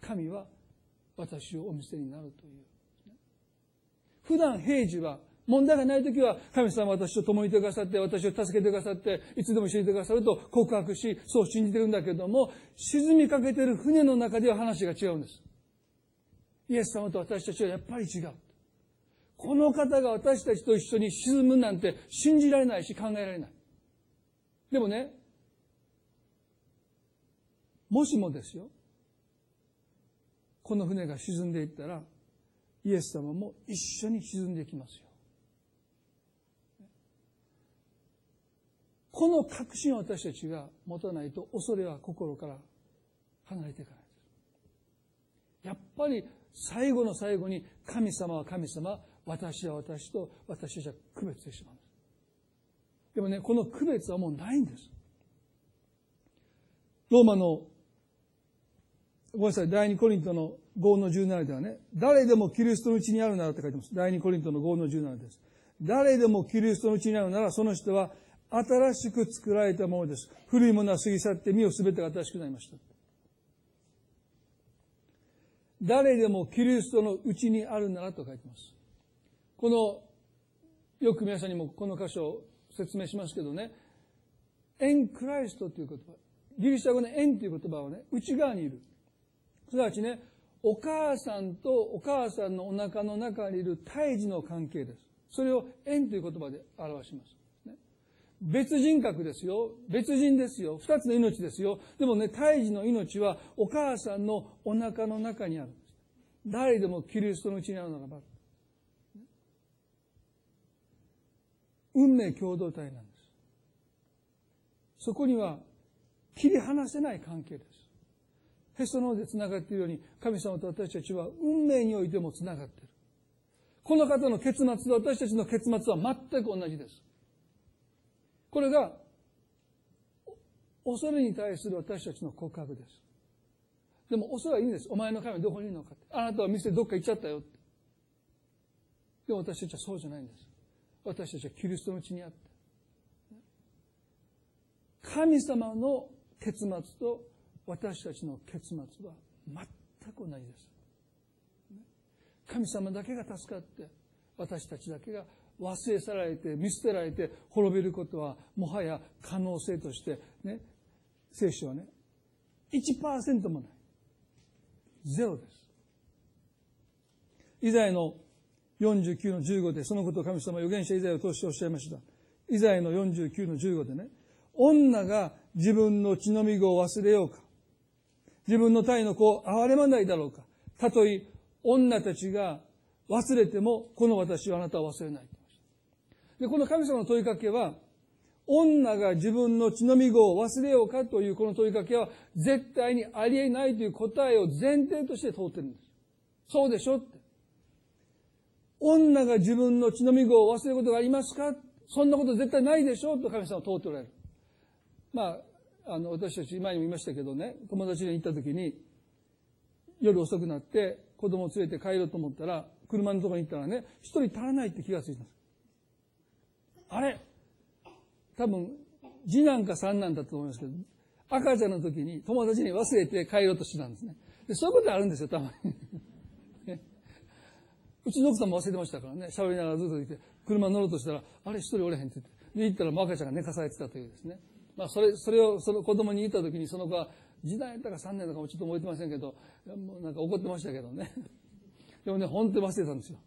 神は私をお見せになるという。普段平時は問題がない時は神様は私と共にいてくださって私を助けてくださっていつでも一緒にいてくださると告白しそう信じてるんだけども沈みかけてる船の中では話が違うんです。イエス様と私たちはやっぱり違う。この方が私たちと一緒に沈むなんて信じられないし考えられない。でもね、もしもですよ、この船が沈んでいったら、イエス様も一緒に沈んでいきますよ。この確信を私たちが持たないと恐れは心から離れていかないです。やっぱり最後の最後に神様は神様、私は私と私たちは区別してしまうんです。でもね、この区別はもうないんです。ローマのごめんなさい、第二コリントの5の17ではね、誰でもキリストのうちにあるならって書いてます。第二コリントの5の17です。誰でもキリストのうちにあるなら、その人は新しく作られたものです。古いものは過ぎ去って身を全てが新しくなりました。誰でもキリストのうちにあるならと書いてます。この、よく皆さんにもこの箇所を説明しますけどね、エンクライストという言葉。ギリシャ語のエンという言葉はね、内側にいる。すなわちね、お母さんとお母さんのお腹の中にいる胎児の関係です。それを縁という言葉で表します。別人格ですよ。別人ですよ。二つの命ですよ。でもね、胎児の命はお母さんのお腹の中にあるんです。誰でもキリストのうちにあるならば。運命共同体なんです。そこには切り離せない関係です。へその緒で繋がっているように、神様と私たちは運命においても繋がっている。この方の結末と私たちの結末は全く同じです。これが、恐れに対する私たちの告白です。でも恐れはいいんです。お前の神はどこにいるのかって。あなたは店どっか行っちゃったよって。でも私たちはそうじゃないんです。私たちはキリストのうちにあって。神様の結末と私たちの結末は全く同じです。神様だけが助かって、私たちだけが忘れ去られて、見捨てられて、滅びることは、もはや可能性として、ね、聖書はね、1%もない。ゼロです。イザヤの49の15で、そのことを神様、預言者イザヤを通しておっしゃいました。イザヤの49の15でね、女が自分の血のみ子を忘れようか。自分の体の子を憐れまないだろうか。たとえ女たちが忘れても、この私はあなたを忘れない。で、この神様の問いかけは、女が自分の血のみ子を忘れようかというこの問いかけは、絶対にありえないという答えを前提として通ってるんです。そうでしょって。女が自分の血のみ子を忘れることがありますか？そんなこと絶対ないでしょ？と神様は通っておられる。まあ、あの、私たち前にも言いましたけどね、友達に行った時に、夜遅くなって子供を連れて帰ろうと思ったら、車のとこに行ったらね、一人足らないって気がついたんです。あれ多分、次男か三男だと思いますけど、赤ちゃんの時に友達に忘れて帰ろうとしてたんですね。でそういうことあるんですよ、たまに。うちの奥さんも忘れてましたからね、喋りながらずっといて、車乗ろうとしたら、あれ一人おれへんって言って、で、行ったらもう赤ちゃんが寝かされてたというですね。まあ、それ、それを、その子供に言った時に、その子は、時代やったか3年とかもちょっと覚えてませんけど、もうなんか怒ってましたけどね。でもね、本当に忘れたんですよ。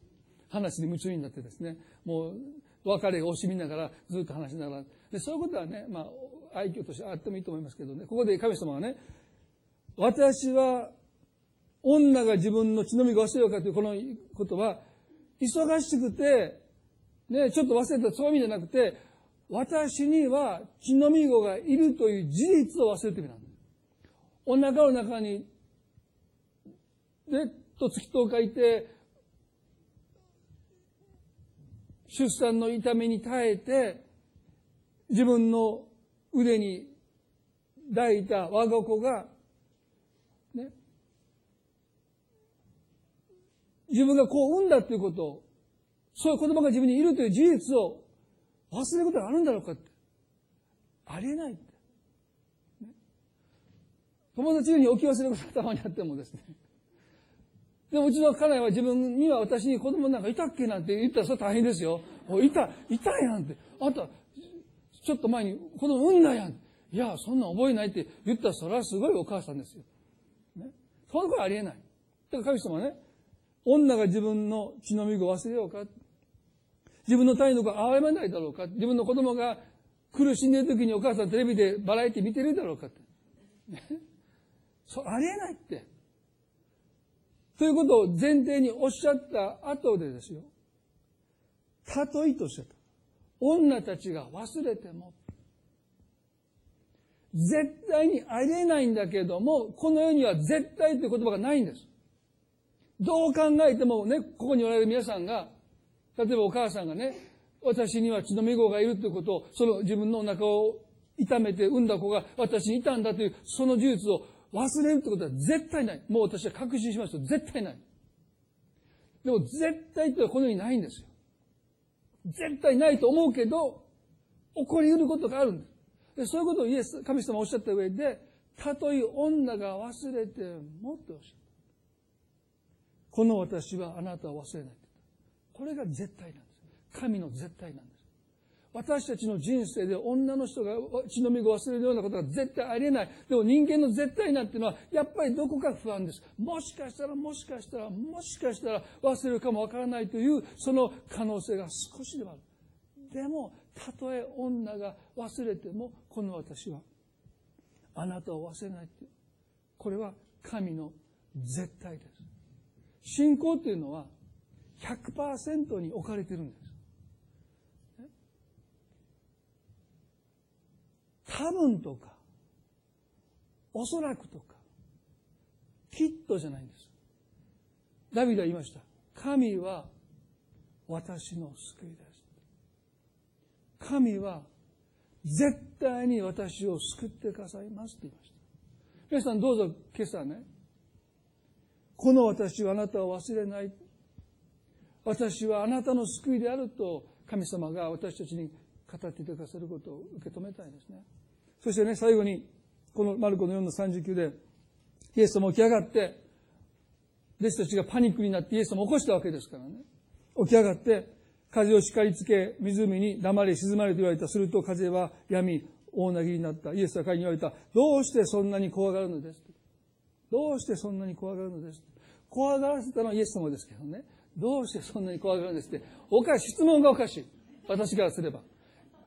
話に夢中になってですね、もう、別れを惜しみながら、ずっと話しながら。で、そういうことはね、まあ、愛嬌としてあってもいいと思いますけどね、ここで神様がね、私は、女が自分の血のみが忘れようかというこのことは、忙しくて、ね、ちょっと忘れたそういう意味じゃなくて、私には血のみ子がいるという事実を忘れてみたんです。お腹の中に、ね、と月と書いて、出産の痛みに耐えて、自分の腕に抱いた我が子が、ね、自分がこう産んだっていうことを、そういう子供が自分にいるという事実を忘れることがあるんだろうかって。ありえないって。ね、友達に置き忘れることがたまにあってもですね。でもうちの家内は自分には私に子供なんかいたっけなんて言ったらそれ大変ですよ。いた、いたやんって。あんた、ちょっと前に子供産んだやん。いや、そんな覚えないって言ったらそれはすごいお母さんですよ。ね。そんなことありえない。だから神様ね、女が自分の血のみ子を忘れようか。自分の体の子を憐れまないだろうか。自分の子供が苦しんでる時にお母さんテレビでバラエティ見てるだろうかって。そう、ありえないって。ということを前提におっしゃった後でですよ。たとえとしゃった。女たちが忘れても、絶対にありえないんだけども、この世には絶対という言葉がないんです。どう考えてもね、ここにおられる皆さんが、例えばお母さんがね、私には血のみ子がいるということを、その自分のお腹を痛めて産んだ子が私にいたんだという、その事実を忘れるってことは絶対ない。もう私は確信しますと絶対ない。でも絶対ってこの世にないんですよ。絶対ないと思うけど、起こり得ることがあるんです。でそういうことをイエス、神様おっしゃった上で、たとえ女が忘れてもっておっしゃった。この私はあなたを忘れない。これが絶対なんです。神の絶対なんです。私たちの人生で女の人が血のみを忘れるようなことが絶対ありえない。でも人間の絶対なんていうのは、やっぱりどこか不安です。もしかしたら、もしかしたら、もしかしたら忘れるかもわからないという、その可能性が少しでもある。でも、たとえ女が忘れても、この私は、あなたを忘れないっていう。これは神の絶対です。信仰というのは100%に置かれてるんです。多分とか、おそらくとか、きっとじゃないんです。ダビデは言いました。神は私の救いです。神は絶対に私を救ってくださいますって言いました。皆さんどうぞ今朝ね、この私はあなたを忘れない。私はあなたの救いであると神様が私たちに語ってくださることを受け止めたいですね。そしてね、最後に、このマルコの4の39で、イエス様起き上がって、弟子たちがパニックになってイエス様を起こしたわけですからね。起き上がって、風を叱りつけ、湖に黙れ沈まれと言われた。すると風は闇、大なぎになった。イエスは彼に言われた。どうしてそんなに怖がるのです？どうしてそんなに怖がるのです？怖がらせたのはイエス様ですけどね。どうしてそんなに怖がるんですって。おかしい。質問がおかしい。私からすれば。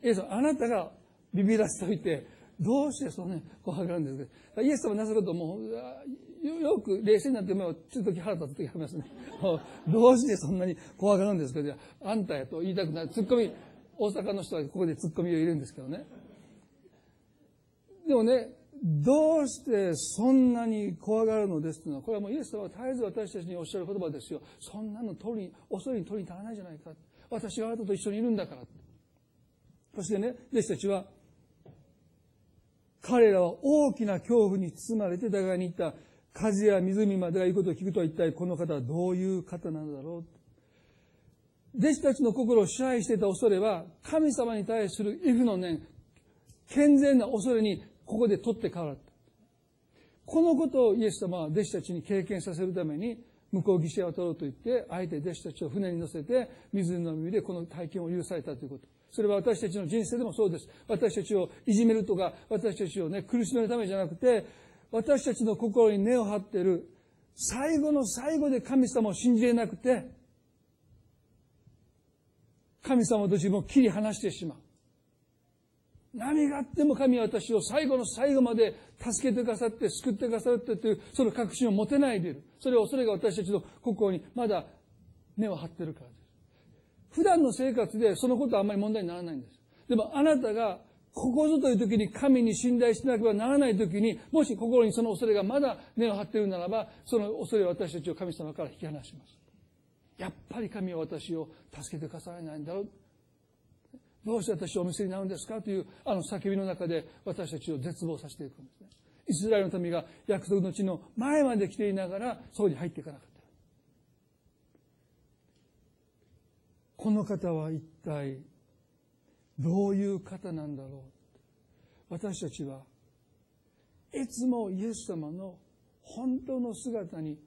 イエス、あなたがビビらせておいて、どうしてそんなに怖がるんですかイエス様なさるともう、よく冷静になっても、ちょっと腹立つ時ありますね。どうしてそんなに怖がるんですかあんたやと言いたくない。ツッコミ、大阪の人はここでツッコミを入れるんですけどね。でもね、どうしてそんなに怖がるのですというのは、これはもうイエス様は絶えず私たちにおっしゃる言葉ですよ。そんなの取り、恐れに取りに足らないじゃないか。私があなたと一緒にいるんだから。そしてね、弟子たちは、彼らは大きな恐怖に包まれて互いに言った、風や湖までが言うことを聞くとは一体この方はどういう方なのだろう。弟子たちの心を支配していた恐れは、神様に対する畏怖の念、健全な恐れにここで取って代わった。このことをイエス様は弟子たちに経験させるために、向こう岸を取ろうと言って、あえて弟子たちを船に乗せて、湖の海でこの体験を許されたということ。それは私たちの人生でもそうです。私たちをいじめるとか、私たちをね、苦しめるためじゃなくて、私たちの心に根を張ってる、最後の最後で神様を信じれなくて、神様と自分を切り離してしまう。何があっても神は私を最後の最後まで助けてくださって救ってくださってというその確信を持てないでいる。それはそれが私たちの心にまだ根を張ってるからです。普段の生活でそのことはあんまり問題にならないんです。でもあなたがここぞという時に神に信頼しなければならない時に、もし心にその恐れがまだ根を張っているならば、その恐れは私たちを神様から引き離します。やっぱり神は私を助けてくださらないんだろう。どうして私をお店になるんですかというあの叫びの中で私たちを絶望させていくんですね。イスラエルの民が約束の地の前まで来ていながらそこに入っていかなかった。この方は一体どういう方なんだろう私たちはいつもイエス様の本当の姿に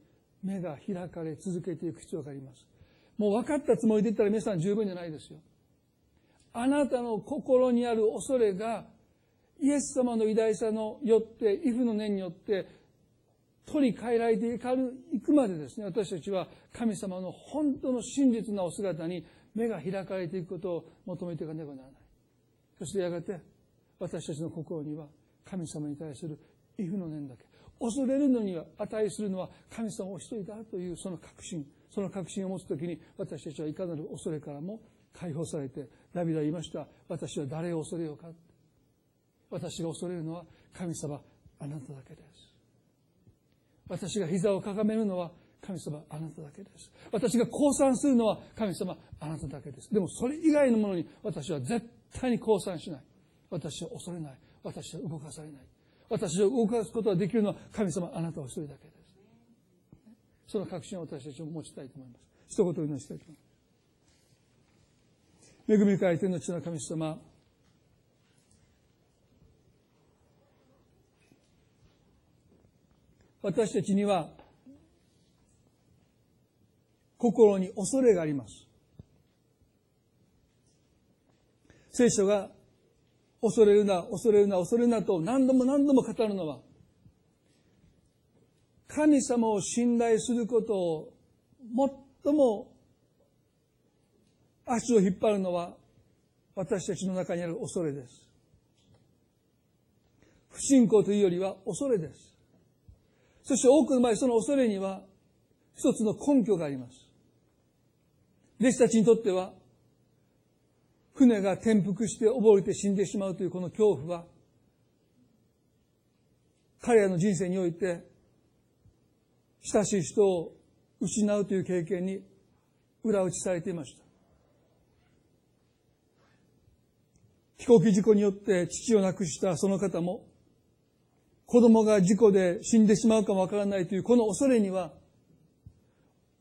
目が開かれ続けていく必要があります。もう分かったつもりで言ったら皆さん十分じゃないですよ。あなたの心にある恐れが、イエス様の偉大さのよって、イフの念によって、取り替えられていくまでですね、私たちは神様の本当の真実なお姿に目が開かれていくことを求めていかねばならない。そしてやがて、私たちの心には神様に対するイフの念だけ。恐れるのには値するのは神様お一人だというその確信。その確信を持つときに私たちはいかなる恐れからも解放されて、ダビデは言いました。私は誰を恐れようか。私が恐れるのは神様、あなただけです。私が膝をかがめるのは神様、あなただけです。私が降参するのは神様、あなただけです。でもそれ以外のものに私は絶対に降参しない。私は恐れない。私は動かされない。私を動かすことができるのは神様、あなたお一人だけです。その確信を私たちも持ちたいと思います。一言お祈りしたいと思います。恵み深い天の地の神様、私たちには心に恐れがあります。聖書が恐れるな、恐れるな、恐れるなと何度も何度も語るのは、神様を信頼することを最も足を引っ張るのは私たちの中にある恐れです。不信仰というよりは恐れです。そして多くの場合その恐れには一つの根拠があります。弟子たちにとっては船が転覆して溺れて死んでしまうというこの恐怖は彼らの人生において親しい人を失うという経験に裏打ちされていました。飛行機事故によって父を亡くしたその方も、子供が事故で死んでしまうかもわからないというこの恐れには、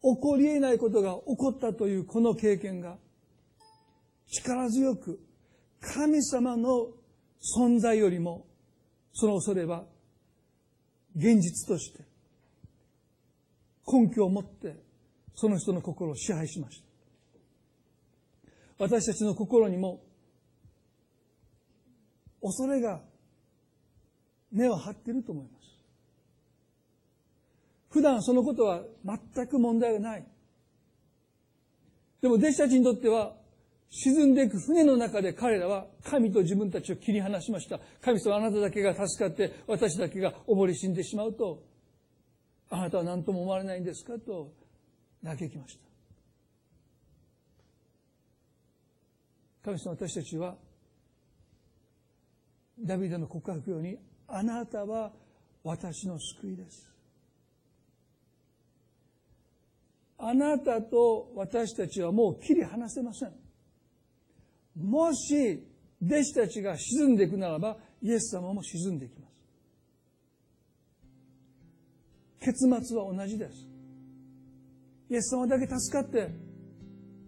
起こり得ないことが起こったというこの経験が、力強く神様の存在よりも、その恐れは現実として、根拠を持って、その人の心を支配しました。私たちの心にも恐れが根を張っていると思います。普段そのことは全く問題がない。でも弟子たちにとっては、沈んでいく船の中で彼らは神と自分たちを切り離しました。神様あなただけが助かって私だけが溺れ死んでしまうと、あなたは何とも思われないんですかと嘆きました。神様私たちはダビデの告白ようにあなたは私の救いです。あなたと私たちはもう切り離せません。もし弟子たちが沈んでいくならばイエス様も沈んでいきます。結末は同じです。イエス様だけ助かって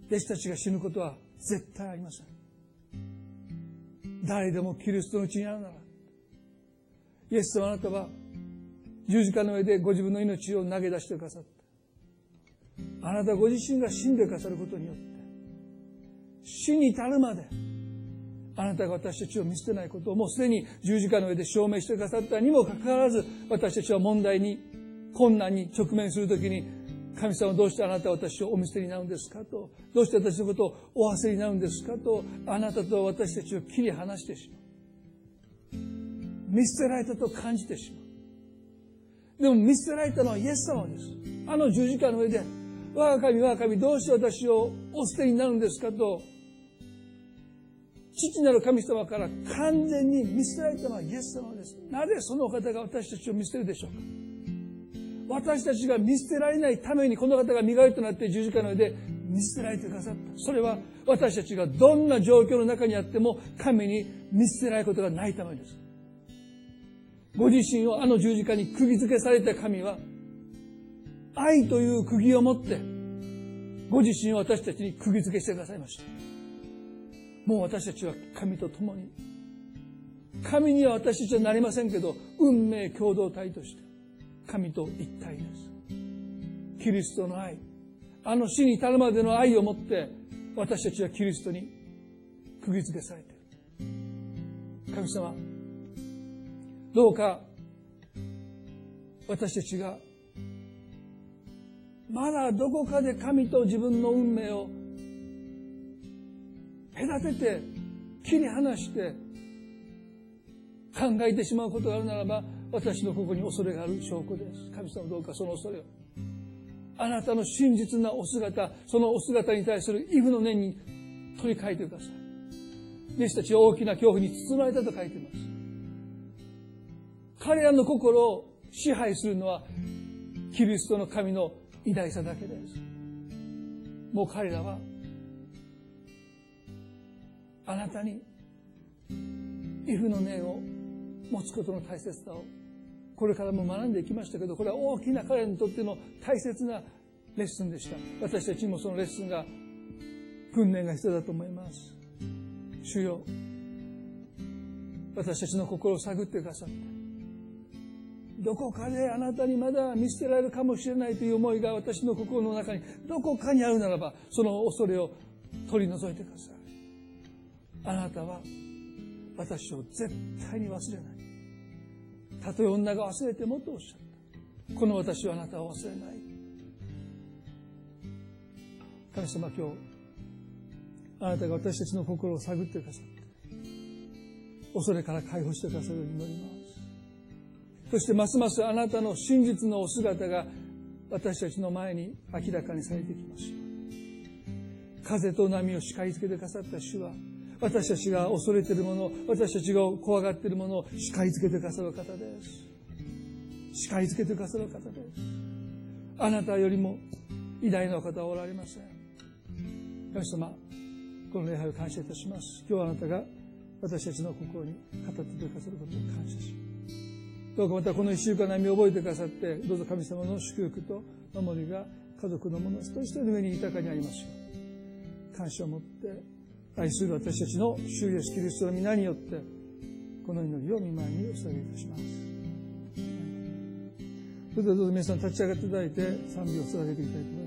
弟子たちが死ぬことは絶対ありません。誰でもキリストのうちにあるなら、イエス様あなたは十字架の上でご自分の命を投げ出してくださった。あなたご自身が死んでくださることによって、死に至るまで、あなたが私たちを見捨てないことをもうすでに十字架の上で証明してくださったにもかかわらず、私たちは問題に、困難に直面するときに神様どうしてあなたは私をお見捨てになるんですかと、どうして私のことをお忘れになるんですかと、あなたと私たちを切り離してしまう。見捨てられたと感じてしまう。でも見捨てられたのはイエス様です。あの十字架の上で、我が神我が神どうして私をお捨てになるんですかと、父なる神様から完全に見捨てられたのはイエス様です。なぜその方が私たちを見捨てるでしょうか私たちが見捨てられないためにこの方が身代わりとなって十字架の上で見捨てられてくださった。それは私たちがどんな状況の中にあっても神に見捨てられることがないためです。ご自身をあの十字架に釘付けされた神は愛という釘を持ってご自身を私たちに釘付けしてくださいました。もう私たちは神と共に神には私たちはなりませんけど運命共同体として神と一体です。キリストの愛。あの死に至るまでの愛をもって私たちはキリストに釘付けされている。神様、どうか私たちがまだどこかで神と自分の運命を隔てて切り離して考えてしまうことがあるならば私のここに恐れがある証拠です。神様どうかその恐れを。あなたの真実なお姿、そのお姿に対する畏怖の念に取り替えてください。弟子たちは大きな恐怖に包まれたと書いています。彼らの心を支配するのは、キリストの神の偉大さだけです。もう彼らは、あなたに、畏怖の念を持つことの大切さをこれからも学んでいきましたけどこれは大きな彼にとっての大切なレッスンでした。私たちもそのレッスンが訓練が必要だと思います。主よ私たちの心を探ってくださってどこかであなたにまだ見捨てられるかもしれないという思いが私の心の中にどこかにあるならばその恐れを取り除いてください。あなたは私を絶対に忘れない。たとえ女が忘れてもとおっしゃった。この私はあなたを忘れない。神様今日あなたが私たちの心を探ってくださって恐れから解放してくださるように祈ります。そしてますますあなたの真実のお姿が私たちの前に明らかにされてきます風と波を叱りつけてくださった主は私たちが恐れているもの、私たちが怖がっているものを叱りつけてくださる方です。叱りつけてくださる方です。あなたよりも偉大な方はおられません。神様、この礼拝を感謝いたします。今日はあなたが私たちの心に語ってくださることを感謝しどうかまたこの一週間波を覚えてくださって、どうぞ神様の祝福と守りが家族の者一人一人の上に豊かにありますように。感謝を持って愛する私たちの主イエスキリストの皆によってこの祈りを見舞いにお捧げいたします。それではどうぞ皆さん立ち上がっていただいて賛美を捧げていきたいと思います。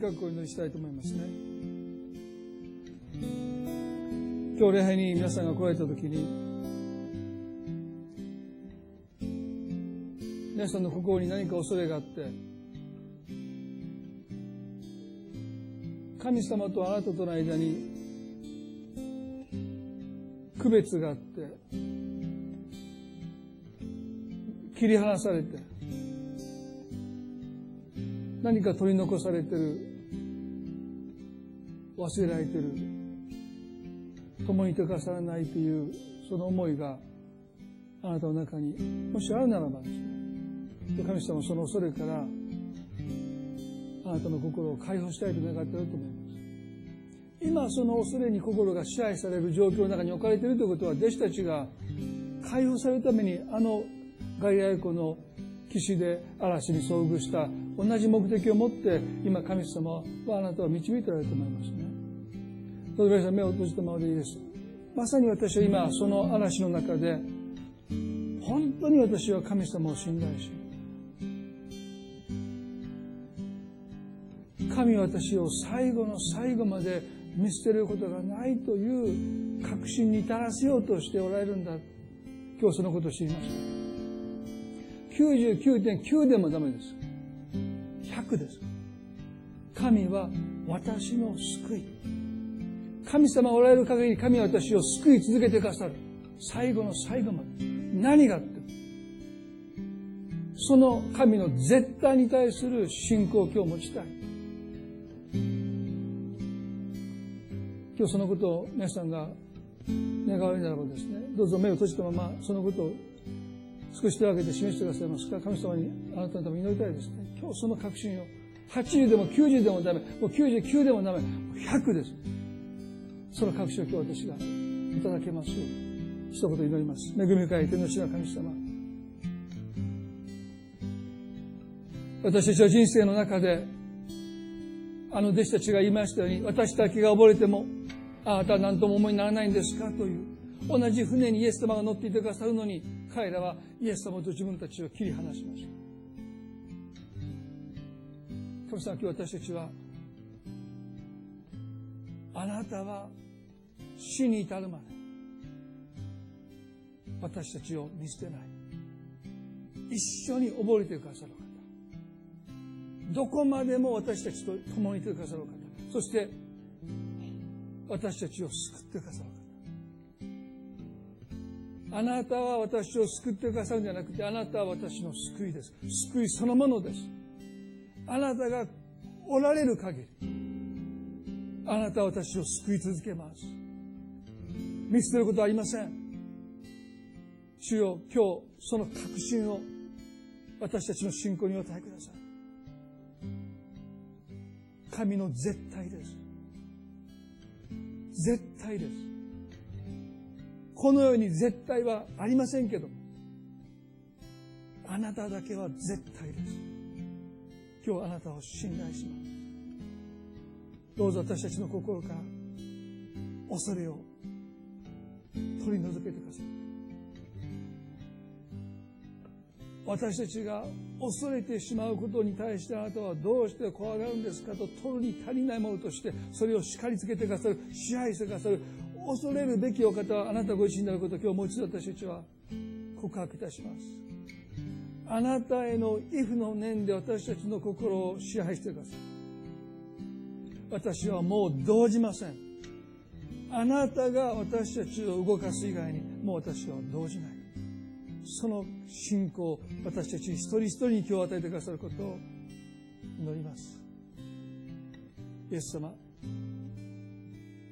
短くお祈りしたいと思いますね。今日礼拝に皆さんが来られた時に、皆さんの心に何か恐れがあって、神様とあなたとの間に区別があって、切り離されて、何か取り残されてる忘れられてる。共に溶かされないというその思いがあなたの中にもしあるならばですね。神様その恐れからあなたの心を解放したいと願っていると思います。今その恐れに心が支配される状況の中に置かれているということは弟子たちが解放されるためにあのガリラヤ湖の岸で嵐に遭遇した同じ目的を持って今神様はあなたは導いておられると思いますね。どうぞ皆さん目を閉じたままでいいですまさに私は今その嵐の中で本当に私は神様を信頼し神は私を最後の最後まで見捨てることがないという確信に至らせようとしておられるんだ今日そのことを知りました99.9でもダメです100です。神は私の救い。神様おられる限り神は私を救い続けてくださる。最後の最後まで。何があっても。その神の絶対に対する信仰を今日持ちたい。今日そのことを皆さんが願われるならばですね、どうぞ目を閉じたままそのことを少し手を挙げて示してくださいますか神様にあなたのために祈りたいですね。今日その確信を。80でも90でもダメ。もう99でもダメ。100です。その確信を今日私がいただけますよう。一言祈ります。恵み深い天の地の神様。私たちは人生の中で、あの弟子たちが言いましたように、私たちが溺れても、あなたは何とも思いにならないんですか？という、同じ船にイエス様が乗っていてくださるのに、彼らはイエス様と自分たちを切り離しました。神様今日私たちはあなたは死に至るまで私たちを見捨てない。一緒に溺れてくださる方。どこまでも私たちと共にいてくださる方。そして私たちを救ってくださる方。あなたは私を救ってくださるんじゃなくてあなたは私の救いです。救いそのものです。あなたがおられる限りあなたは私を救い続けます。見捨てることはありません。主よ今日その確信を私たちの信仰にお与えください。神の絶対です。絶対です。この世に絶対はありませんけどあなただけは絶対です。今日あなたを信頼します。どうぞ私たちの心から恐れを取り除けてください。私たちが恐れてしまうことに対してあなたはどうして怖がるんですかと取るに足りないものとしてそれを叱りつけてくださる支配してくださる恐れるべきお方はあなたご自身であることを今日もう一度私たちは告白いたします。あなたへの畏怖の念で私たちの心を支配してください。私はもう動じません。あなたが私たちを動かす以外にもう私は動じない。その信仰を私たち一人一人に今日与えてくださることを祈ります。イエス様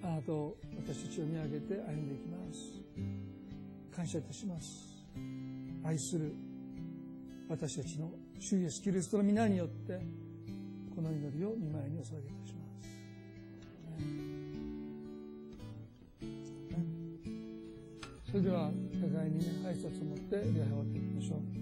あなたを私たちを見上げて歩んでいきます。感謝いたします。愛する私たちの主イエスキリストの皆によってこの祈りを見舞いにお捧げいたします。それでは互いに、ね、挨拶を持って礼拝を終わっていきましょう。